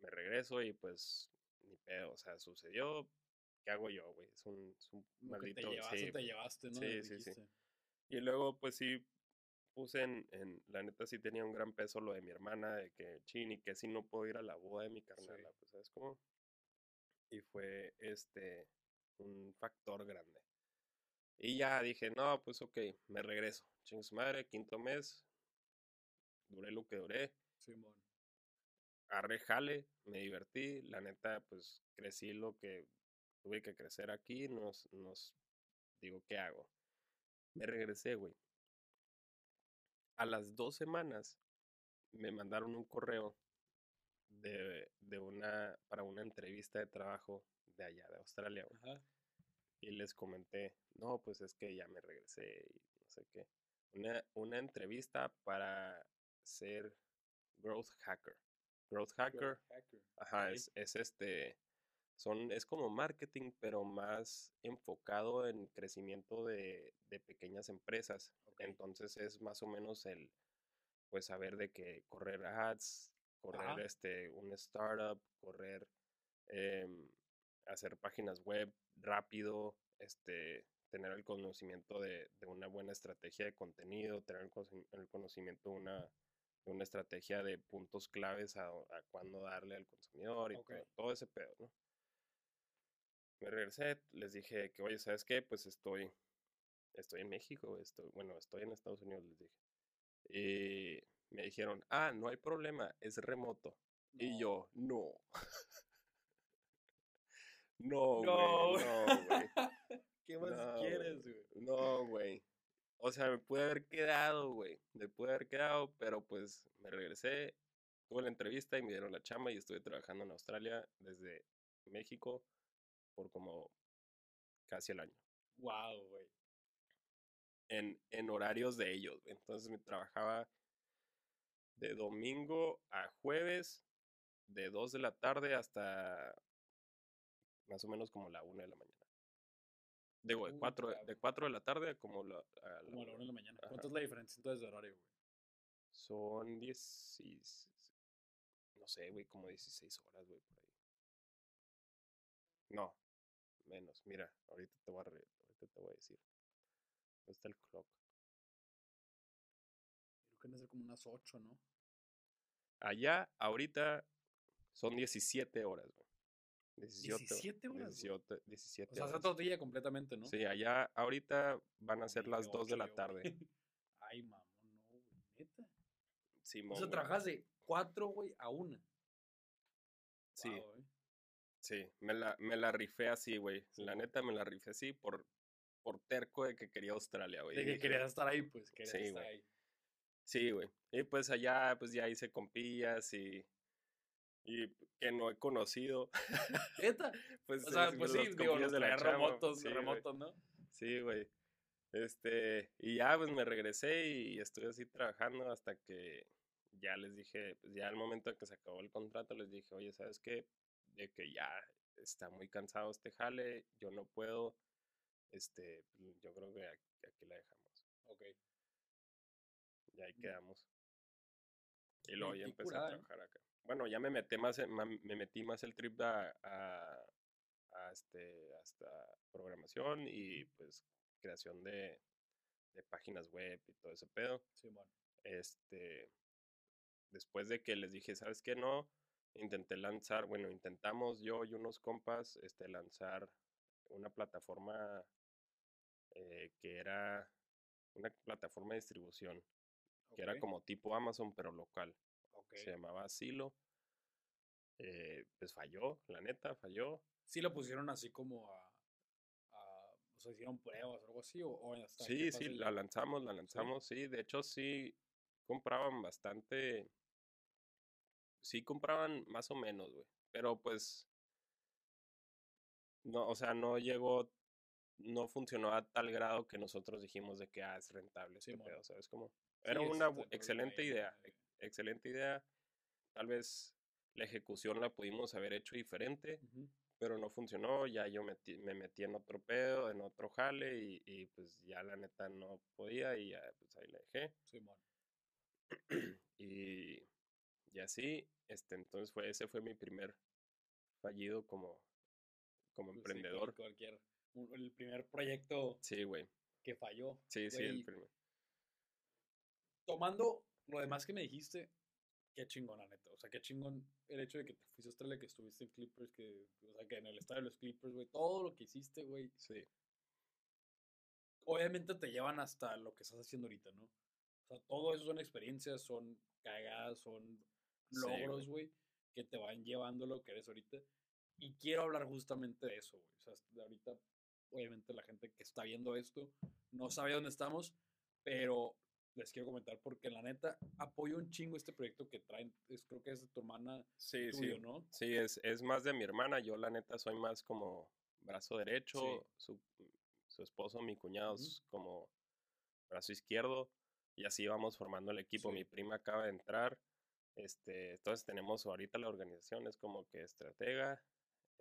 me regreso y pues ni pedo. O sea, sucedió. ¿Qué hago yo, güey? Es un, es un maldito. Te llevaste, te llevaste, ¿no? Sí, sí, sí. Y luego, pues sí, puse en, en, La neta, sí tenía un gran peso lo de mi hermana, de que chini, que si no puedo ir a la boda de mi carnala, pues, ¿sabes cómo? Y fue este un factor grande. Y ya dije, no, pues ok, me regreso. Ching su madre, quinto mes. Duré lo que duré. Simón. Arre jale, me divertí. La neta, pues crecí lo que tuve que crecer aquí. Nos, nos digo, ¿qué hago? Me regresé, güey. A las dos semanas me mandaron un correo de, de una, para una entrevista de trabajo de allá, de Australia, güey. Y les comenté, no, pues es que ya me regresé y no sé qué. Una, una entrevista para ser growth hacker. Growth hacker. Ajá, es, es este. Son, es como marketing, pero más enfocado en crecimiento de, de pequeñas empresas. Entonces es más o menos el, pues saber de qué correr ads, correr este, un startup, correr, em, hacer páginas web rápido, este, tener el conocimiento de, de, una buena estrategia de contenido, tener el, conocimiento de una, una estrategia de puntos claves a, a cuándo darle al consumidor y todo, ese pedo, ¿no? me regresé, les dije que, oye, ¿sabes qué? Pues estoy, estoy en México, estoy, bueno, estoy en Estados Unidos, les dije. Y me dijeron, ah, no hay problema, es remoto. Y yo, no. no, No, güey, no, güey. ¿Qué más No, quieres, güey? No, güey. O sea, me pude haber quedado, güey. Me pude haber quedado, pero pues me regresé, tuve la entrevista y me dieron la chamba y estuve trabajando en Australia desde México por como casi el año. Wow, güey. En, en horarios de ellos. güey. Entonces me trabajaba de domingo a jueves, de 2 de la tarde hasta más o menos como la 1 de la mañana. Digo, de Puta, 4 de, güey. 4 de la tarde a como la, a la Como a la una. una de la mañana. Ajá. ¿Cuánto es la diferencia entonces de horario, güey? Son 10. y s- No sé, güey, como 16 horas, güey, por ahí. No, menos. Mira, ahorita te voy a, re- ahorita te voy a decir. ¿Dónde está el clock? Creo que debe ser como unas 8, ¿no? Allá, ahorita, son 17 horas, güey. 17, 17 horas, güey. 17, 17 O sea, hace otro día completamente, ¿no? Sí, allá, ahorita van a ser Dije las 2 de la yo, güey. tarde. Ay, mamón, no, güey. Neta. Sí, O sea, trabajas de 4, güey, a 1. Sí. Guau, güey. Sí, me la, me la rifé así, güey. Sí. La neta me la rifé así por, por terco de que quería Australia, güey. De que querías estar ahí, pues. Querías Sí, estar güey. ahí. Sí, güey. Y pues allá, pues ya hice compillas y, y que no he conocido. Neta. Pues, O sea, es- pues sí, digo, los traía chamba, remotos, sí, remotos, ¿no? Sí, güey. Este, y ya pues me regresé y estuve así trabajando hasta que ya les dije, pues ya al momento que se acabó el contrato les dije, oye, ¿sabes qué? De que ya está muy cansado este jale, yo no puedo, este, pues, yo creo que aquí, la dejamos. Ok. Y ahí quedamos. Y luego ya empecé a ¿eh? trabajar acá. Bueno, ya me metí más, me metí más el trip a, a, a este, hasta programación y pues creación de, de páginas web y todo ese pedo. Sí, bueno. Este, después de que les dije, ¿sabes qué? No, intenté lanzar, bueno, intentamos yo y unos compas, este, lanzar una plataforma eh, que era una plataforma de distribución, que era como tipo Amazon, pero local. Se llamaba Silo. Eh, pues falló, la neta, falló. Sí lo pusieron así como a, a- o sea, hicieron pruebas o algo así, o, o hasta qué Sí, sí, la lanzamos, la lanzamos, sí. De hecho, sí compraban bastante. Sí compraban más o menos, güey. Pero pues. No, o sea, no llegó. No funcionó a tal grado que nosotros dijimos de que ah, es rentable este Simón. pedo, ¿sabes cómo? Sí, Era una excelente idea. Excelente idea. Tal vez la ejecución la pudimos haber hecho diferente pero no funcionó, ya yo metí- me metí en otro pedo, en otro jale y, y, pues ya la neta no podía y ya pues ahí la dejé. Y, y así, este, entonces fue, ese fue mi primer fallido como, como Pues sí, emprendedor. cualquier, el primer proyecto Sí, güey. que falló. Sí, sí, el primer. tomando lo demás que me dijiste, qué chingón, la neta. O sea, qué chingón el hecho de que te fuiste a Australia, que estuviste en Clippers, que, o sea, que en el estadio de los Clippers, güey, todo lo que hiciste, güey, Sí, obviamente te llevan hasta lo que estás haciendo ahorita, ¿no? O sea, todo eso son experiencias, son cagadas, son Sí, logros, güey, que te van llevando a lo que eres ahorita. Y quiero hablar justamente de eso, güey. O sea, de ahorita, obviamente, la gente que está viendo esto no sabe dónde estamos, pero les quiero comentar porque la neta apoyo un chingo este proyecto que traen. Es, creo que es de tu hermana sí, tuyo, sí. ¿no? Sí, es, es más de mi hermana, yo la neta soy más como brazo derecho, su, su esposo, mi cuñado es como brazo izquierdo y así vamos formando el equipo. Sí. Mi prima acaba de entrar, este, entonces tenemos ahorita la organización, es como que estratega,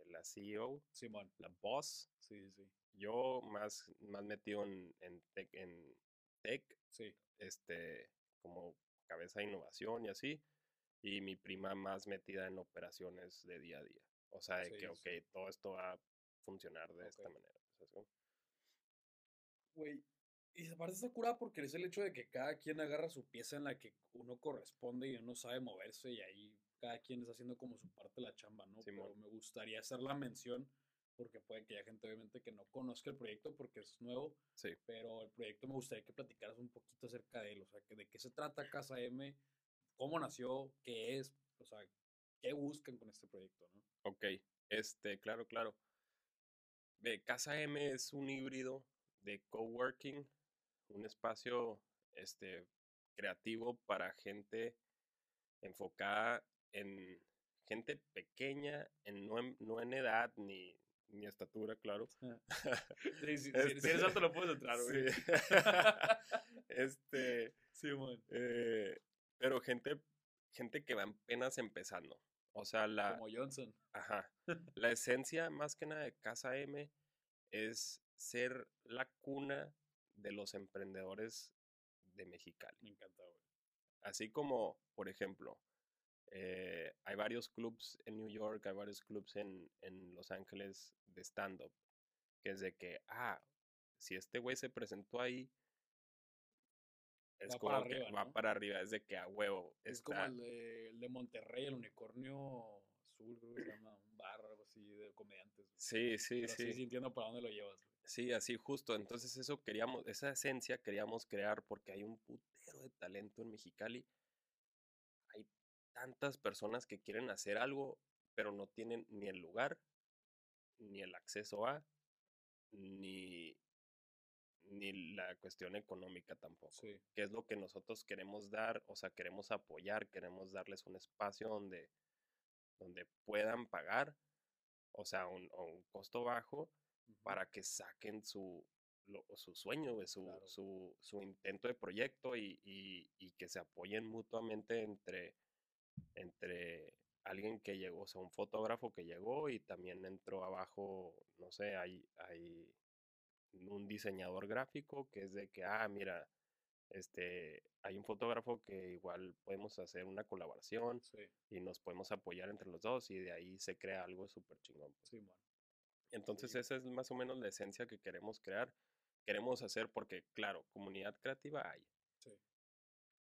la CEO, Simón. la boss, Sí, sí, sí. yo más, más metido en, en, tech, en tech, Sí, este, como cabeza de innovación y así, y mi prima más metida en operaciones de día a día. O sea, de Sí, que, ok, sí. todo esto va a funcionar de esta manera. güey. Y aparte está curada porque es el hecho de que cada quien agarra su pieza en la que uno corresponde y uno sabe moverse y ahí cada quien está haciendo como su parte de la chamba, ¿no? Pero me gustaría hacer la mención porque puede que haya gente obviamente que no conozca el proyecto porque es nuevo, Sí. pero el proyecto me gustaría que platicaras un poquito acerca de él, o sea, que de qué se trata Casa M, cómo nació, qué es, o sea, qué buscan con este proyecto, ¿no? Ok, este, claro, claro. Ve, Casa M es un híbrido de coworking, un espacio este, creativo para gente enfocada en gente pequeña, en, no, en, no en edad ni, ni estatura, claro. Sí, sí, sí, Este, si eres alto lo puedes entrar, güey. Sí. este, Sí, man. eh, pero gente, gente que va apenas empezando. O sea, la, Como Johnson. Ajá. La esencia más que nada de Casa M es ser la cuna de los emprendedores de Mexicali. Me encanta, güey. Así como, por ejemplo, eh, hay varios clubs en New York, hay varios clubs en, en Los Ángeles de stand-up, que es de que, ah, si este güey se presentó ahí, es Va como para que arriba, va ¿no? para arriba, es de que a huevo. Es como está- el de, el de Monterrey, el unicornio azul, creo que se llama, un bar, algo así, de comediantes. güey. Sí, sí, Pero sí, sí. entiendo para dónde lo llevas, güey. Sí, así justo. Entonces eso queríamos, esa esencia queríamos crear porque hay un putero de talento en Mexicali. Tantas personas que quieren hacer algo, pero no tienen ni el lugar, ni el acceso a, ni, ni la cuestión económica tampoco. Sí, Que es lo que nosotros queremos dar, o sea, queremos apoyar, queremos darles un espacio donde, donde puedan pagar, o sea, un, a un costo bajo para que saquen su, lo- su sueño, su, Claro. su, su intento de proyecto y, y- y que se apoyen mutuamente entre, entre alguien que llegó, o sea, un fotógrafo que llegó y también entró abajo, no sé, hay, hay un diseñador gráfico que es de que, ah, mira, este, hay un fotógrafo que igual podemos hacer una colaboración Sí, y nos podemos apoyar entre los dos y de ahí se crea algo súper chingón. pues. sí. Entonces Sí. esa es más o menos la esencia que queremos crear. Queremos hacer porque, claro, comunidad creativa hay,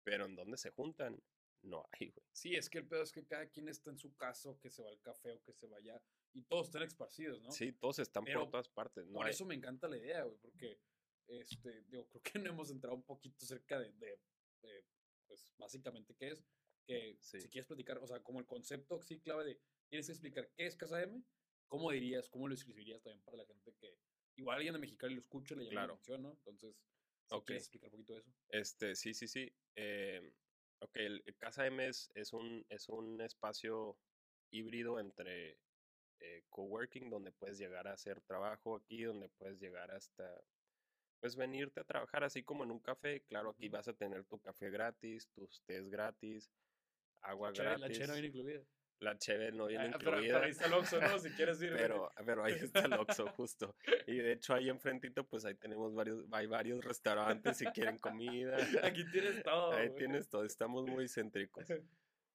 pero en donde se juntan, no hay, güey. Sí, es que el pedo es que cada quien está en su casa, o que se va al café o que se vaya, y todos están esparcidos, ¿no? Sí, todos están Pero por todas partes. No Por hay- eso me encanta la idea, güey, porque, este, digo, creo que no hemos entrado un poquito cerca de, de, de, pues, básicamente qué es, que Sí. si quieres platicar, o sea, como el concepto, sí, clave de, ¿quieres explicar qué es Casa M? ¿Cómo dirías, cómo lo escribirías también para la gente que, igual alguien de Mexicali lo escucha, le llama Claro. la atención, ¿no? Entonces, si Ok. quieres explicar un poquito eso. Este, sí, sí, sí. eh, ok, el, Casa M es, es un, es un espacio híbrido entre eh, coworking, donde puedes llegar a hacer trabajo aquí, donde puedes llegar hasta, pues venirte a trabajar así como en un café. Claro, aquí vas a tener tu café gratis, tus tés gratis, agua gratis. la chela viene incluida. La cheve no viene Ah, pero, incluida. pero ahí está el Oxxo, ¿no? Si quieres ir. Pero, pero ahí está el Oxxo, justo. Y de hecho ahí enfrentito, pues ahí tenemos varios, hay varios restaurantes si quieren comida. Aquí tienes todo. Ahí güey. tienes todo, estamos muy céntricos.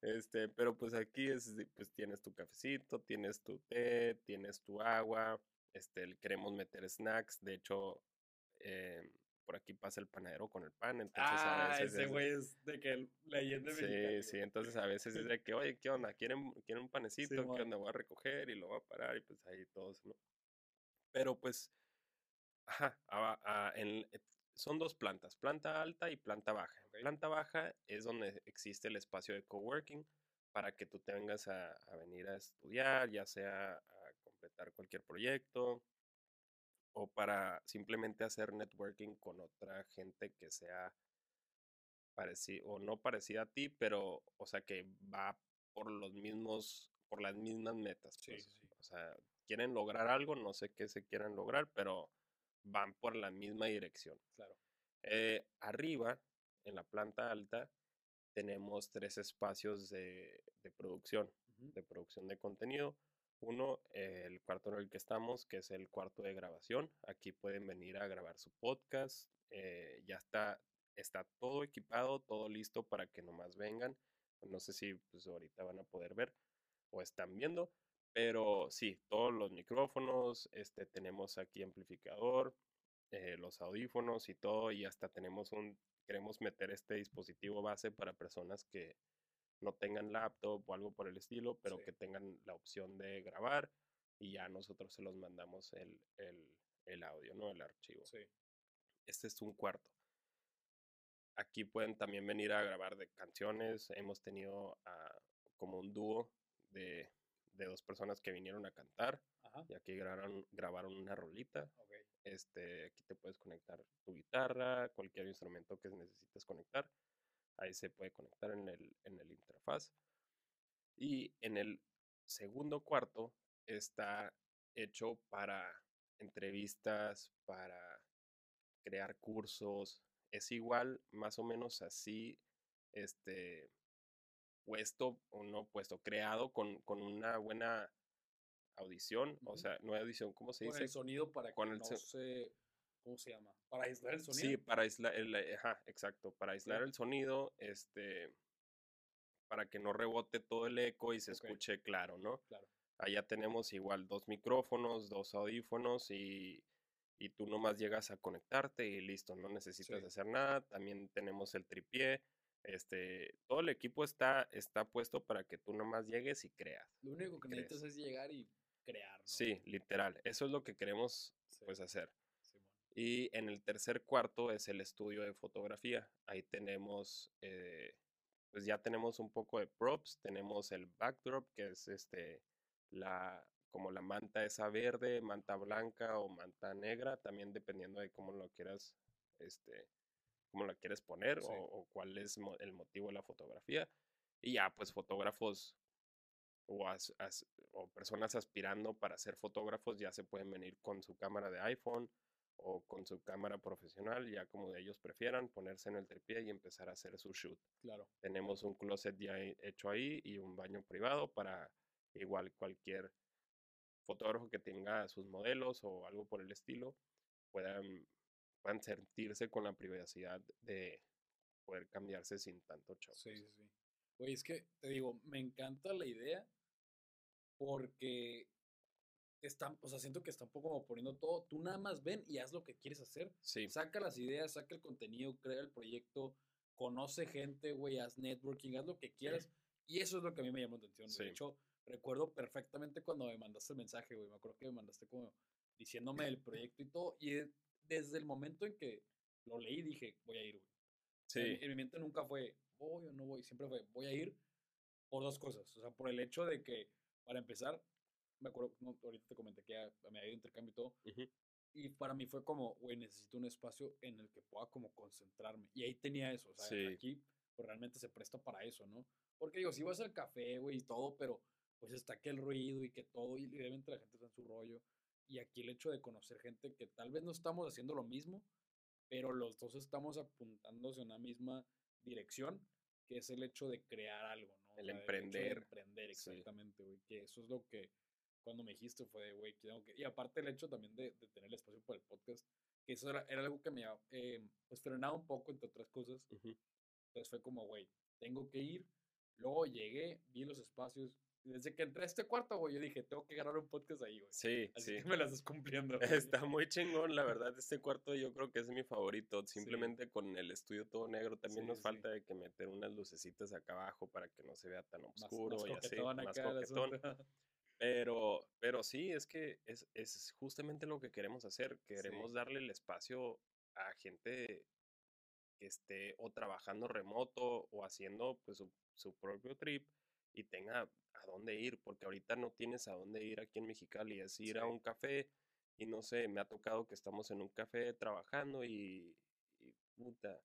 Este, pero pues aquí es, pues tienes tu cafecito, tienes tu té, tienes tu agua, este, queremos meter snacks, de hecho, eh, por aquí pasa el panadero con el pan, entonces a Ah, veces ese es- güey es de que leyenda Sí, mexicana, sí, entonces a veces es de que, oye, ¿qué onda? ¿Quieren, quieren un panecito? ¿Qué Simón. onda? Voy a recoger y lo voy a parar y pues ahí todos, ¿no? Pero pues, ajá, aba- ah, en- eh, son dos plantas, planta alta y planta baja. Ok. Planta baja es donde existe el espacio de coworking para que tú te vengas a, a venir a estudiar, ya sea a completar cualquier proyecto o para simplemente hacer networking con otra gente que sea parecida o no parecida a ti, pero, o sea, que va por los mismos, por las mismas metas. Sí, pues. sí, sí. O sea, quieren lograr algo, no sé qué se quieran lograr, pero van por la misma dirección. Claro. Eh, arriba, en la planta alta, tenemos tres espacios de, de producción, de producción de contenido. Uno, el cuarto en el que estamos, que es el cuarto de grabación. Aquí pueden venir a grabar su podcast. eh, ya está, está todo equipado, todo listo para que nomás vengan. No sé si pues, ahorita van a poder ver o están viendo, pero sí, todos los micrófonos, este, tenemos aquí amplificador, eh, los audífonos y todo, y hasta tenemos un, queremos meter este dispositivo base para personas que no tengan laptop o algo por el estilo, pero Sí. que tengan la opción de grabar y ya nosotros se los mandamos el, el, el audio, ¿no? El archivo. Sí. Este es un cuarto. Aquí pueden también venir a grabar de canciones. Hemos tenido ah, como un dúo de, de, dos personas que vinieron a cantar. Ajá. Y aquí grabaron, grabaron una rolita. Ok. Este, aquí te puedes conectar tu guitarra, cualquier instrumento que necesites conectar. Ahí se puede conectar en el, en el interfaz. Y en el segundo cuarto está hecho para entrevistas, para crear cursos. Es igual, más o menos así, este, puesto o no puesto, creado con, con una buena audición, o sea, no audición, ¿cómo se Con dice? el sonido para Con que el no se... ¿Cómo se llama? Para aislar el sonido. Sí, para aislar el, ajá, exacto, para aislar el sonido, este, para que no rebote todo el eco y se escuche claro, ¿no? Claro. Allá tenemos igual dos micrófonos, dos audífonos y, y tú nomás llegas a conectarte y listo, no necesitas Sí. hacer nada. También tenemos el tripié, este, todo el equipo está, está puesto para que tú nomás llegues y creas. Lo único que crees. necesitas es llegar y crear, ¿no? Sí, literal, eso es lo que queremos Sí, pues hacer. Y en el tercer cuarto es el estudio de fotografía. Ahí tenemos, eh, pues ya tenemos un poco de props. Tenemos el backdrop, que es este, la, como la manta esa verde, manta blanca o manta negra, también dependiendo de cómo lo quieras, este, cómo la quieres poner Sí. o, o cuál es mo- el motivo de la fotografía. Y ya, pues fotógrafos o, as- as- o personas aspirando para ser fotógrafos ya se pueden venir con su cámara de iPhone o con su cámara profesional, ya como ellos prefieran, ponerse en el tripié y empezar a hacer su shoot. Claro. Tenemos un closet ya he- hecho ahí y un baño privado para igual cualquier fotógrafo que tenga sus modelos o algo por el estilo puedan, puedan sentirse con la privacidad de poder cambiarse sin tanto show. Sí, sí, sí. Oye, es que te digo, me encanta la idea porque están, o sea, siento que están poco como poniendo todo. Tú nada más ven y haz lo que quieres hacer. Sí, Saca las ideas, saca el contenido, crea el proyecto, conoce gente, güey, haz networking, haz lo que quieras. Y eso es lo que a mí me llamó la atención. Sí. De hecho, recuerdo perfectamente cuando me mandaste el mensaje, güey. Me acuerdo que me mandaste como diciéndome el proyecto y todo. Y de- desde el momento en que lo leí, dije, voy a ir, güey. Sí, En, en mi mente nunca fue, voy o no voy, siempre fue, voy a ir por dos cosas. O sea, por el hecho de que, para empezar, me acuerdo, no, ahorita te comenté que ya me había ido intercambio y todo, ujú, y para mí fue como, güey, necesito un espacio en el que pueda como concentrarme. Y ahí tenía eso, o sea, Sí. aquí pues realmente se presta para eso, ¿no? Porque digo, si vas al café, güey, y todo, pero pues está que el ruido y que todo, y obviamente la gente está en su rollo. Y aquí el hecho de conocer gente que tal vez no estamos haciendo lo mismo, pero los dos estamos apuntando hacia una misma dirección, que es el hecho de crear algo, ¿no? O El sea, emprender. emprender, Sí. exactamente, güey. Que eso es lo que cuando me dijiste fue de, güey, tengo que... Y aparte el hecho también de, de tener el espacio para el podcast, que eso era, era algo que me eh, pues frenaba un poco, entre otras cosas. ujú. Entonces fue como, güey, tengo que ir. Luego llegué, vi los espacios. Y desde que entré a este cuarto, güey, yo dije, tengo que grabar un podcast ahí, güey. Sí, Así sí. que me las estás cumpliendo. güey. Está muy chingón, la verdad. Este cuarto yo creo que es mi favorito. Simplemente con el estudio todo negro. También Sí, nos sí. falta de que meter unas lucecitas acá abajo para que no se vea tan Más- oscuro más y así. Más coquetón. Pero, pero sí, es que es, es justamente lo que queremos hacer. Queremos Sí. darle el espacio a gente que esté o trabajando remoto o haciendo pues su, su propio trip y tenga a dónde ir, porque ahorita no tienes a dónde ir aquí en Mexicali, es ir a un café y no sé, me ha tocado que estamos en un café trabajando y, y puta,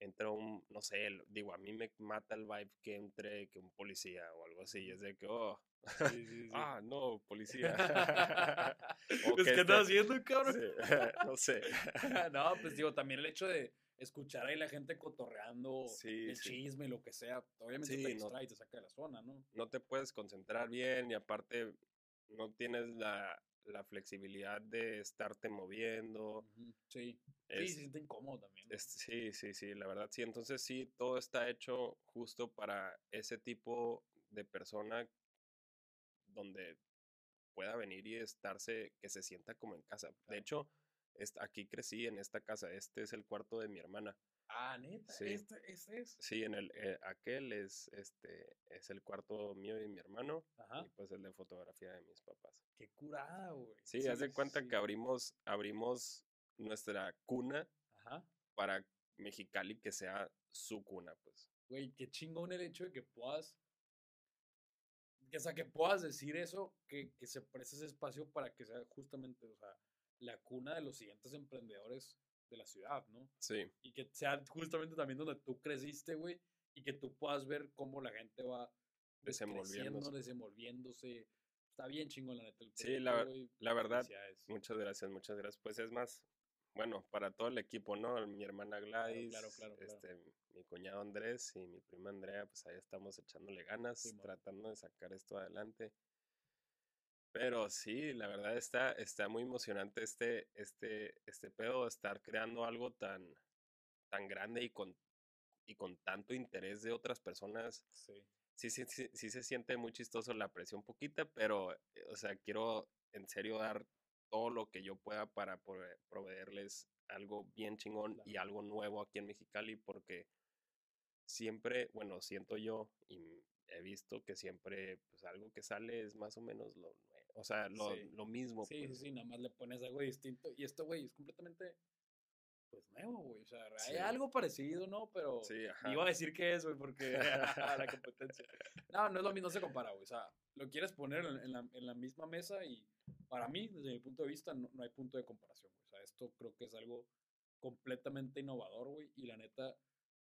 entra un, no sé, el- digo, a mí me mata el vibe que entre que un policía o algo así, y es de que, oh, Sí, sí, sí. ah, no, policía. Pues, ¿qué estás haciendo, cabrón? Sí, no sé. no, pues digo, también el hecho de escuchar ahí la gente cotorreando, Sí, el sí. chisme, lo que sea, obviamente Sí, te no- distrae y te saca de la zona, ¿no? no te puedes concentrar bien y aparte no tienes la, la flexibilidad de estarte moviendo. Sí. Sí, Es- se siente incómodo también. ¿no? es- sí, sí, sí, la verdad sí. Entonces sí, todo está hecho justo para ese tipo de persona donde pueda venir y estarse, que se sienta como en casa. De hecho, aquí crecí en esta casa, este es el cuarto de mi hermana. Ah, neta. Sí. Este, este es. Sí, en el, eh, aquel es, este, es el cuarto mío y mi hermano, Ajá. y pues el de fotografía de mis papás. Qué curada, güey. Sí, haz de cuenta sí. que abrimos, abrimos nuestra cuna Ajá. para Mexicali que sea su cuna, pues. Güey, qué chingón el hecho de que puedas. Que, o sea, que puedas decir eso, que, que se preste ese espacio para que sea justamente, o sea, la cuna de los siguientes emprendedores de la ciudad, ¿no? Sí, Y que sea justamente también donde tú creciste, güey, y que tú puedas ver cómo la gente va pues, Desenvolviéndose. desenvolviéndose. Está bien chingón, la neta. el Sí, la la verdad, muchas gracias, muchas gracias. Pues es más, bueno, para todo el equipo, ¿no? Mi hermana Gladys, claro, claro, claro. este, mi cuñado Andrés y mi prima Andrea, pues ahí estamos echándole ganas, tratando de sacar esto adelante. Pero sí, la verdad está, está muy emocionante este, este, este pedo, estar creando algo tan, tan grande y con, y con tanto interés de otras personas. Sí. Sí, sí, sí, sí se siente muy chistoso la presión poquita, pero, eh, o sea, quiero en serio dar todo lo que yo pueda para prove- proveerles algo bien chingón y algo nuevo aquí en Mexicali, porque siempre, bueno, siento yo y he visto que siempre, pues algo que sale es más o menos lo o sea, lo, Sí. lo mismo. Sí, sí, pues. sí, nada más le pones algo distinto. Y esto, güey, es completamente, pues, nuevo, güey. O sea, hay algo parecido, ¿no? Pero Sí, iba a decir que es, güey, porque la competencia. No, no es lo mismo, no se compara, güey. O sea, lo quieres poner en, la, en la misma mesa y para mí, desde mi punto de vista, no, no hay punto de comparación, güey. O sea, esto creo que es algo completamente innovador, güey. Y la neta,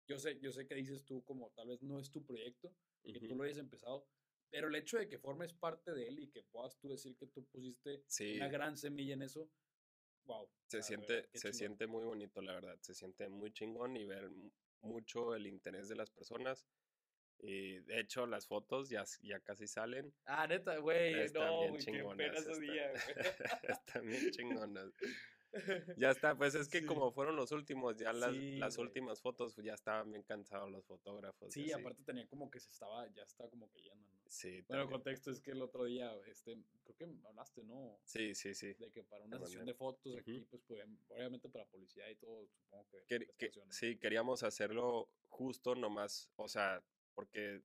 yo sé, yo sé que dices tú como tal vez no es tu proyecto, que tú Ujú. lo hayas empezado, pero el hecho de que formes parte de él y que puedas tú decir que tú pusiste Sí. una gran semilla en eso, wow. Se siente, verdad, se siente muy bonito, la verdad. Se siente muy chingón y ver mu- mucho el interés de las personas. Y de hecho, las fotos ya, ya casi salen. Ah, neta, güey, no, bien chingonas. está- día. Están bien chingonas. Ya está, pues es que Sí. como fueron los últimos, ya las, Sí, las últimas fotos pues, ya estaban bien cansados los fotógrafos. Sí, aparte tenía como que se estaba, ya estaba como que lleno, ¿no? Sí, Bueno, el contexto es que el otro día, este, creo que hablaste, ¿no? sí, sí, sí. De que para una sesión de fotos aquí, pues, podían- obviamente para publicidad y todo, supongo que. Que- sí, queríamos hacerlo justo nomás, o sea, porque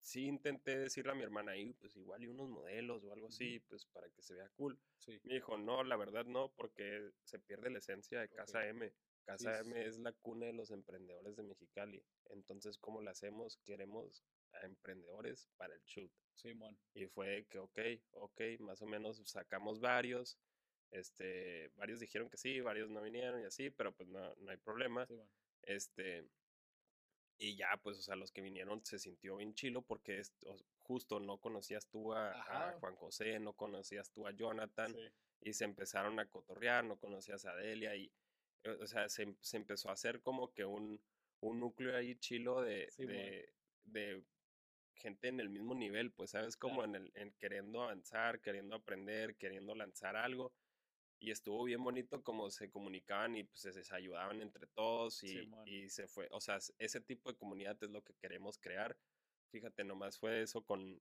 sí intenté decirle a mi hermana ahí, pues igual y unos modelos o algo así, pues para que se vea cool. Sí, Me dijo, no, la verdad no, porque se pierde la esencia de Casa. M. Casa sí, M sí. es la cuna de los emprendedores de Mexicali. Entonces, ¿cómo lo hacemos? Queremos a emprendedores para el shoot. Simón. Y fue que, ok, ok, más o menos sacamos varios. Este, varios dijeron que sí, varios no vinieron y así, pero pues no, no hay problema. Este, y ya, pues, o sea, los que vinieron se sintió bien chilo porque es- o- justo no conocías tú a. Juan José, no conocías tú a Jonathan Sí. y se empezaron a cotorrear, no conocías a Delia y, o sea, se, se empezó a hacer como que un, un núcleo ahí chilo de, Sí, mon. de, de gente en el mismo nivel, pues, ¿sabes? Como Claro. en, el, en queriendo avanzar, queriendo aprender, queriendo lanzar algo. Y estuvo bien bonito como se comunicaban y pues se ayudaban entre todos y, Simón. y se fue, o sea, ese tipo de comunidad es lo que queremos crear. Fíjate, nomás fue eso con,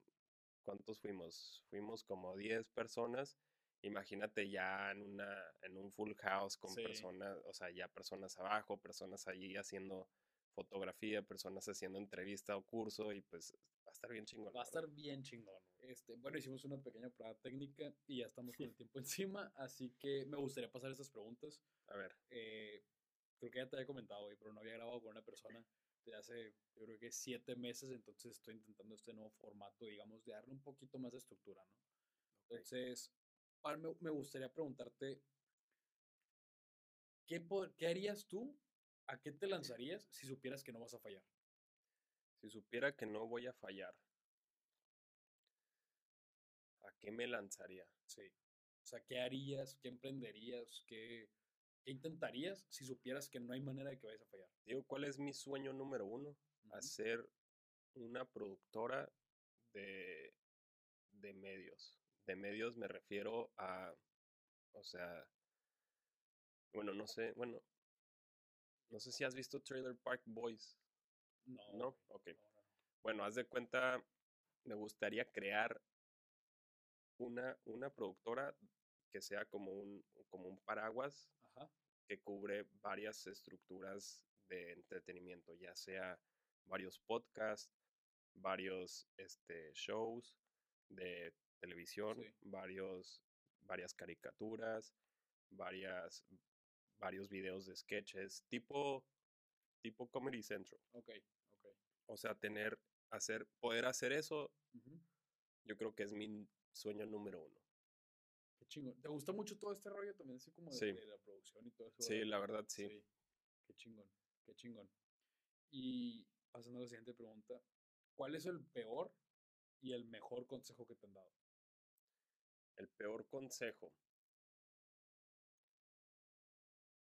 ¿cuántos fuimos? Fuimos como 10 personas. Imagínate ya en una, en un full house con Sí. personas, o sea, ya personas abajo, personas allí haciendo fotografía, personas haciendo entrevista o curso y pues estar bien chingón. Va a estar bien chingón. Este, bueno, hicimos una pequeña prueba técnica y ya estamos con el tiempo encima, así que me gustaría pasar estas preguntas. A ver, Eh, creo que ya te había comentado, güey, pero no había grabado con una persona desde hace, yo creo que siete meses, entonces estoy intentando este nuevo formato, digamos, de darle un poquito más de estructura, ¿no? Entonces, para- me, me gustaría preguntarte, ¿qué, po- ¿qué harías tú? ¿A qué te lanzarías si supieras que no vas a fallar? Si supiera que no voy a fallar, ¿a qué me lanzaría? Sí. O sea, ¿qué harías? ¿Qué emprenderías? ¿Qué, qué intentarías si supieras que no hay manera de que vayas a fallar? Digo, ¿cuál es mi sueño número uno? Ujú. Hacer una productora de, de medios. De medios me refiero a, o sea, bueno, no sé, bueno, no sé si has visto Trailer Park Boys, No. ¿no? Ok. no, no, no. Bueno, haz de cuenta, me gustaría crear una, una productora que sea como un, como un paraguas Ajá. que cubre varias estructuras de entretenimiento, ya sea varios podcasts, varios este, shows de televisión, varios, varias caricaturas, varias, varios videos de sketches, tipo, tipo Comedy Central. Ok, ok. O sea, tener, hacer, poder hacer eso, yo creo que es mi sueño número uno. Qué chingón. ¿Te gusta mucho todo este rollo también, así como de, la producción y todo eso? Sí, la verdad, sí. sí. Qué chingón, qué chingón. Y pasando a la siguiente pregunta, ¿cuál es el peor y el mejor consejo que te han dado? El peor consejo.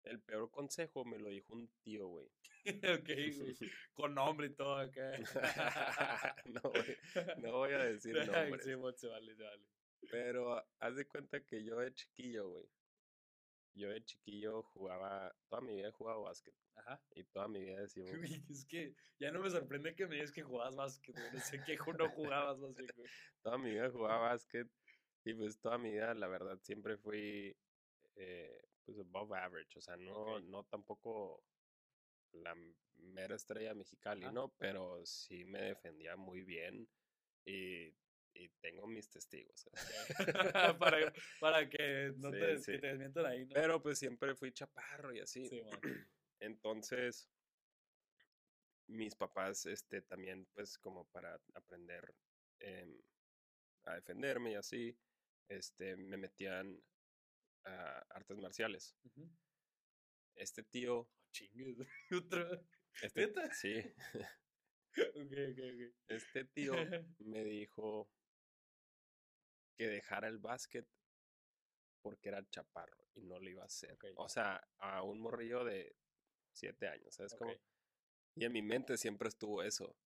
El peor consejo me lo dijo un tío, güey. ok, Con nombre y todo acá. no, no voy a decir nombre. Sí, se vale, se vale. Pero haz de cuenta que yo de chiquillo, güey. Yo de chiquillo jugaba, toda mi vida he jugado básquet. Ajá. Y toda mi vida decía, Es que ya no me sorprende que me digas que jugabas básquet, güey. No sé qué no jugabas básquet, güey. toda mi vida jugaba básquet. Y pues toda mi vida, la verdad, siempre fui eh, pues above average. O sea, no, no tampoco la mera estrella mexicana, ¿no? Pero sí me defendía muy bien. Y y tengo mis testigos. para, para, que no te, Que te desmientan ahí, ¿no? Pero pues siempre fui chaparro y así. Entonces, mis papás, este, también, pues, como para aprender em, a defenderme y así, este, me metían a artes marciales. Este tío. Oh, chingues. ¿Otra? Este, sí. Este tío me dijo que dejara el básquet porque era chaparro y no lo iba a hacer. O sea, a un morrillo de siete años, ¿sabes cómo? Y en mi mente siempre estuvo eso.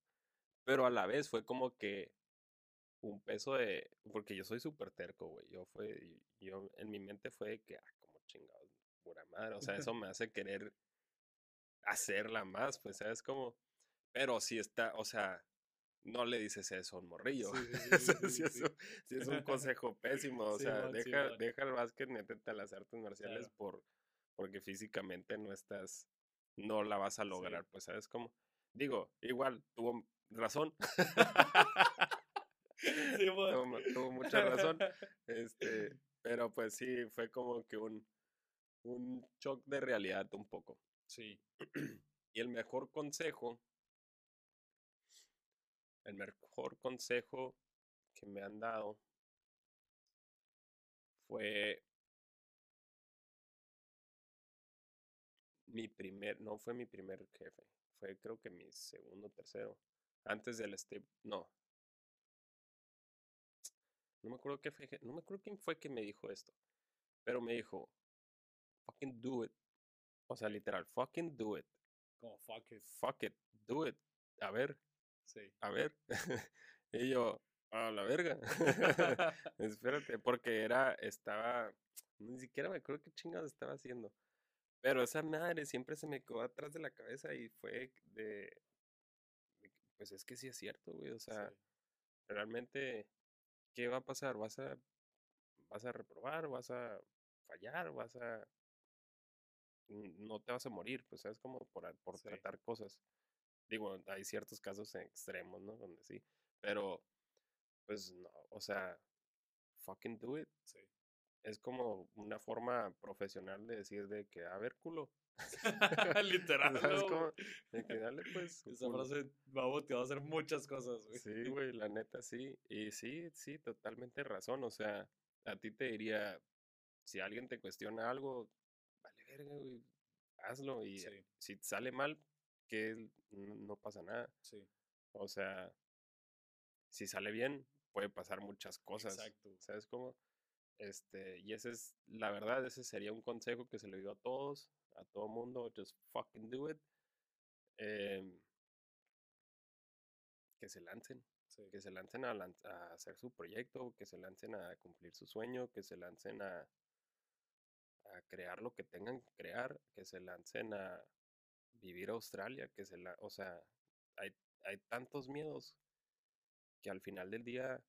Pero a la vez fue como que un peso de... Porque yo soy súper terco, güey. Yo fue... Yo en mi mente fue que, ah, como chingados, pura madre. O sea, eso me hace querer hacerla más, pues, ¿sabes cómo? Pero si está, o sea, no le dices eso a un morrillo. si, es, un consejo pésimo, o sea, deja, deja el básquet, métete a las artes marciales por, porque físicamente no estás, no la vas a lograr, pues, ¿sabes cómo? Digo, igual, tuvo razón. tuvo, tuvo, mucha razón. Este, pero pues sí, fue como que un, un shock de realidad un poco. Sí. Y el mejor consejo el mejor consejo que me han dado fue mi primer, no fue mi primer jefe, fue creo que mi segundo, tercero, antes del step, no. No me acuerdo qué fue, no me acuerdo quién fue que me dijo esto, pero me dijo, fucking do it. O sea, literal, fucking do it. Como fuck it. Fuck it, do it. A ver, Sí. A ver. y yo, a la verga. Espérate, porque era, estaba, ni siquiera me acuerdo qué chingados estaba haciendo. Pero esa madre siempre se me quedó atrás de la cabeza y fue de, pues es que sí es cierto, güey. O sea, realmente, ¿qué va a pasar? ¿Vas a, vas a reprobar? ¿Vas a fallar? ¿Vas a, no te vas a morir? Pues es como por, por tratar cosas. Digo, hay ciertos casos extremos, ¿no? Donde sí. Pero, pues no, o sea, fucking do it. Sí. Es como una forma profesional de decir de que, a ver, culo. Literal. ¿Sabes cómo? De que dale, pues. Esa frase va a hacer muchas cosas, güey. Sí, güey, la neta sí. Y sí, sí, totalmente razón. O sea, a ti te diría, si alguien te cuestiona algo, vale verga, güey, hazlo. Y si sale mal, que no pasa nada. Sí. O sea, si sale bien, puede pasar muchas cosas. Exacto. ¿Sabes cómo? Este, y ese es, la verdad, ese sería un consejo que se le dio a todos, a todo mundo, just fucking do it. Em, que se lancen, que se lancen a, a, hacer su proyecto, que se lancen a cumplir su sueño, que se lancen a, a crear lo que tengan que crear, que se lancen a, vivir a Australia, que se la, o sea, hay, hay tantos miedos que al final del día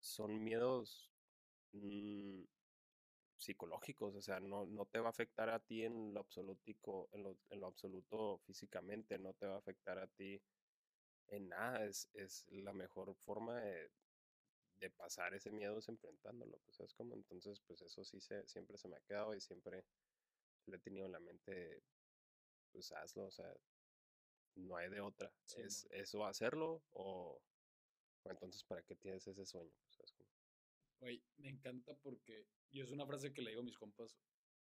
son miedos mm, psicológicos, o sea, no, no te va a afectar a ti en lo absolutico, en lo, en lo absoluto físicamente, no te va a afectar a ti en nada, es, es la mejor forma de, de pasar ese miedo es enfrentándolo, pues es como entonces pues eso sí se, siempre se me ha quedado y siempre lo he tenido en la mente, pues hazlo, o sea, no hay de otra, es eso hacerlo o, o, entonces para qué tienes ese sueño, pues Güey, me encanta porque, y es una frase que le digo a mis compas,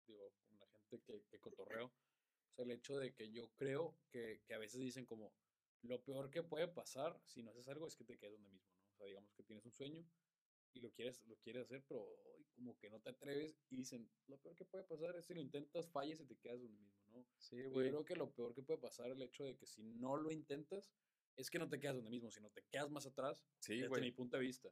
digo, con la gente que, que cotorreo, o sea, el hecho de que yo creo que, que a veces dicen como, lo peor que puede pasar si no haces algo es que te quedes donde mismo, ¿no? O sea, digamos que tienes un sueño y lo quieres, lo quieres hacer, pero como que no te atreves y dicen, lo peor que puede pasar es si lo intentas, falles y te quedas donde mismo, ¿no? Sí, güey. Yo creo que lo peor que puede pasar el hecho de que si no lo intentas, es que no te quedas donde mismo, sino te quedas más atrás, sí, desde güey. mi punto de vista.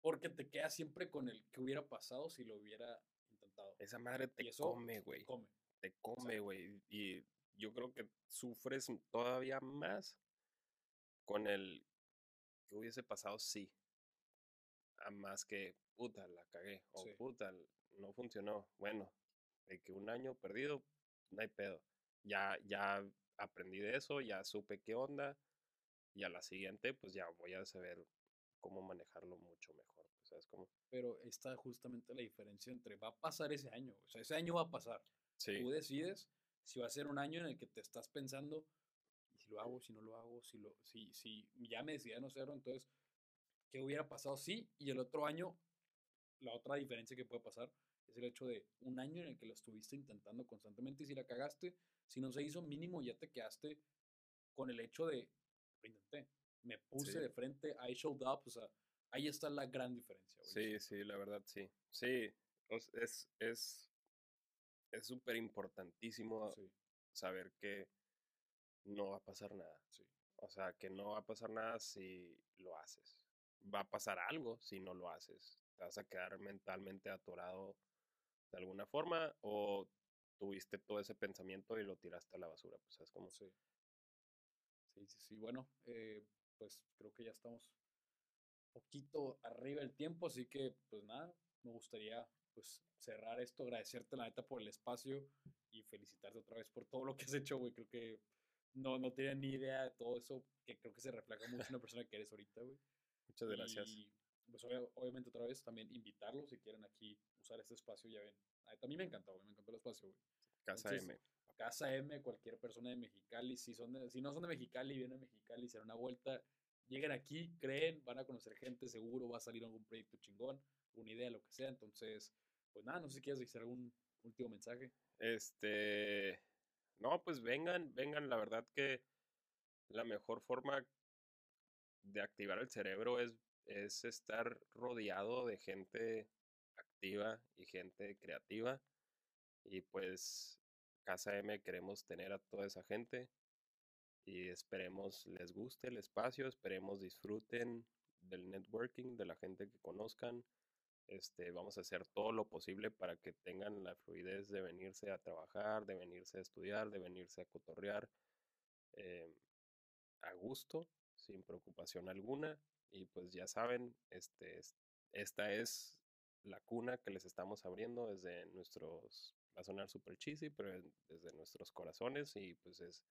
Porque te quedas siempre con el que hubiera pasado si lo hubiera intentado. Esa madre te come, güey. Te come. Te come, güey. Y yo creo que sufres todavía más con el que hubiese pasado sí. A más que, puta, la cagué. O Sí. puta, no funcionó. Bueno, de que un año perdido, no hay pedo. Ya, ya aprendí de eso, ya supe qué onda. Y a la siguiente, pues ya voy a saber cómo manejarlo mucho mejor. pues, ¿Sabes cómo? Pero está justamente la diferencia entre va a pasar ese año, o sea, ese año va a pasar. Sí. Tú decides si va a ser un año en el que te estás pensando, "¿Y si lo hago, si no lo hago, si, lo, si, si ya me decidí a no hacerlo, entonces, ¿qué hubiera pasado? Sí, y el otro año, la otra diferencia que puede pasar es el hecho de un año en el que lo estuviste intentando constantemente y si la cagaste, si no se hizo mínimo, ya te quedaste con el hecho de, lo intenté, me puse Sí. de frente, I showed up, o sea, ahí está la gran diferencia. güey. Sí, sí, la verdad, sí. Sí, es es es súper importantísimo Sí, saber que no va a pasar nada. sí. O sea, que no va a pasar nada si lo haces. Va a pasar algo si no lo haces. Te vas a quedar mentalmente atorado de alguna forma o tuviste todo ese pensamiento y lo tiraste a la basura. Pues es como... Sí. Sí, sí, sí. Bueno, eh, pues creo que ya estamos poquito arriba del tiempo, así que pues nada, me gustaría pues cerrar esto, agradecerte la neta por el espacio y felicitarte otra vez por todo lo que has hecho, güey. Creo que no, no tenía ni idea de todo eso, que creo que se refleja mucho en la persona que eres ahorita, güey. Muchas gracias. Y pues obvia- obviamente otra vez también invitarlos si quieren aquí usar este espacio, ya ven. A mí me encantó, güey, me encantó el espacio, güey. Casa entonces, M. Casa M, cualquier persona de Mexicali, si, son de- si no son de Mexicali, vienen a Mexicali, se dan una vuelta, lleguen aquí, creen, van a conocer gente, seguro va a salir algún proyecto chingón, una idea, lo que sea. Entonces, pues nada, no sé si quieres decir algún último mensaje. Este, no, pues vengan, vengan, la verdad que la mejor forma de activar el cerebro es, es estar rodeado de gente activa y gente creativa. Y pues Casa M queremos tener a toda esa gente y esperemos les guste el espacio, esperemos disfruten del networking, de la gente que conozcan. Este, vamos a hacer todo lo posible para que tengan la fluidez de venirse a trabajar, de venirse a estudiar, de venirse a cotorrear eh, a gusto, sin preocupación alguna. Y pues ya saben, este, es- esta es la cuna que les estamos abriendo desde nuestros, va a sonar super cheesy, pero desde nuestros corazones y pues es,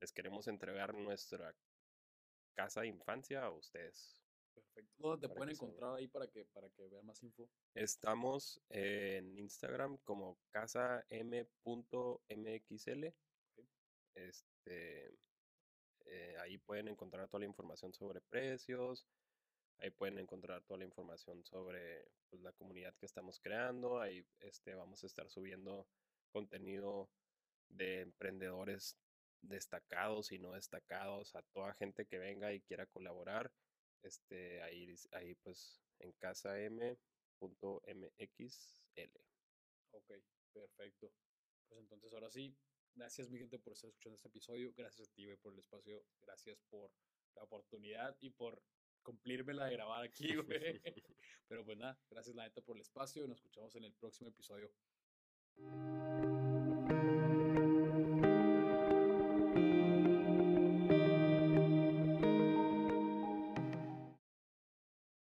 les queremos entregar nuestra casa de infancia a ustedes. Perfecto. ¿Dónde te pueden se- encontrar ahí para que, para que vean más info? Estamos en Instagram como casa m.mxl. Ok. Este, eh, ahí pueden encontrar toda la información sobre precios. Ahí pueden encontrar toda la información sobre pues, la comunidad que estamos creando. Ahí este, vamos a estar subiendo contenido de emprendedores destacados y no destacados, a toda gente que venga y quiera colaborar. Este, ahí, ahí pues en casa m.mxl. Ok, perfecto. Pues entonces ahora sí, gracias mi gente por estar escuchando este episodio, gracias a ti por el espacio, gracias por la oportunidad y por cumplirme la de grabar aquí, güey. Pero pues nada, gracias la neta por el espacio y nos escuchamos en el próximo episodio.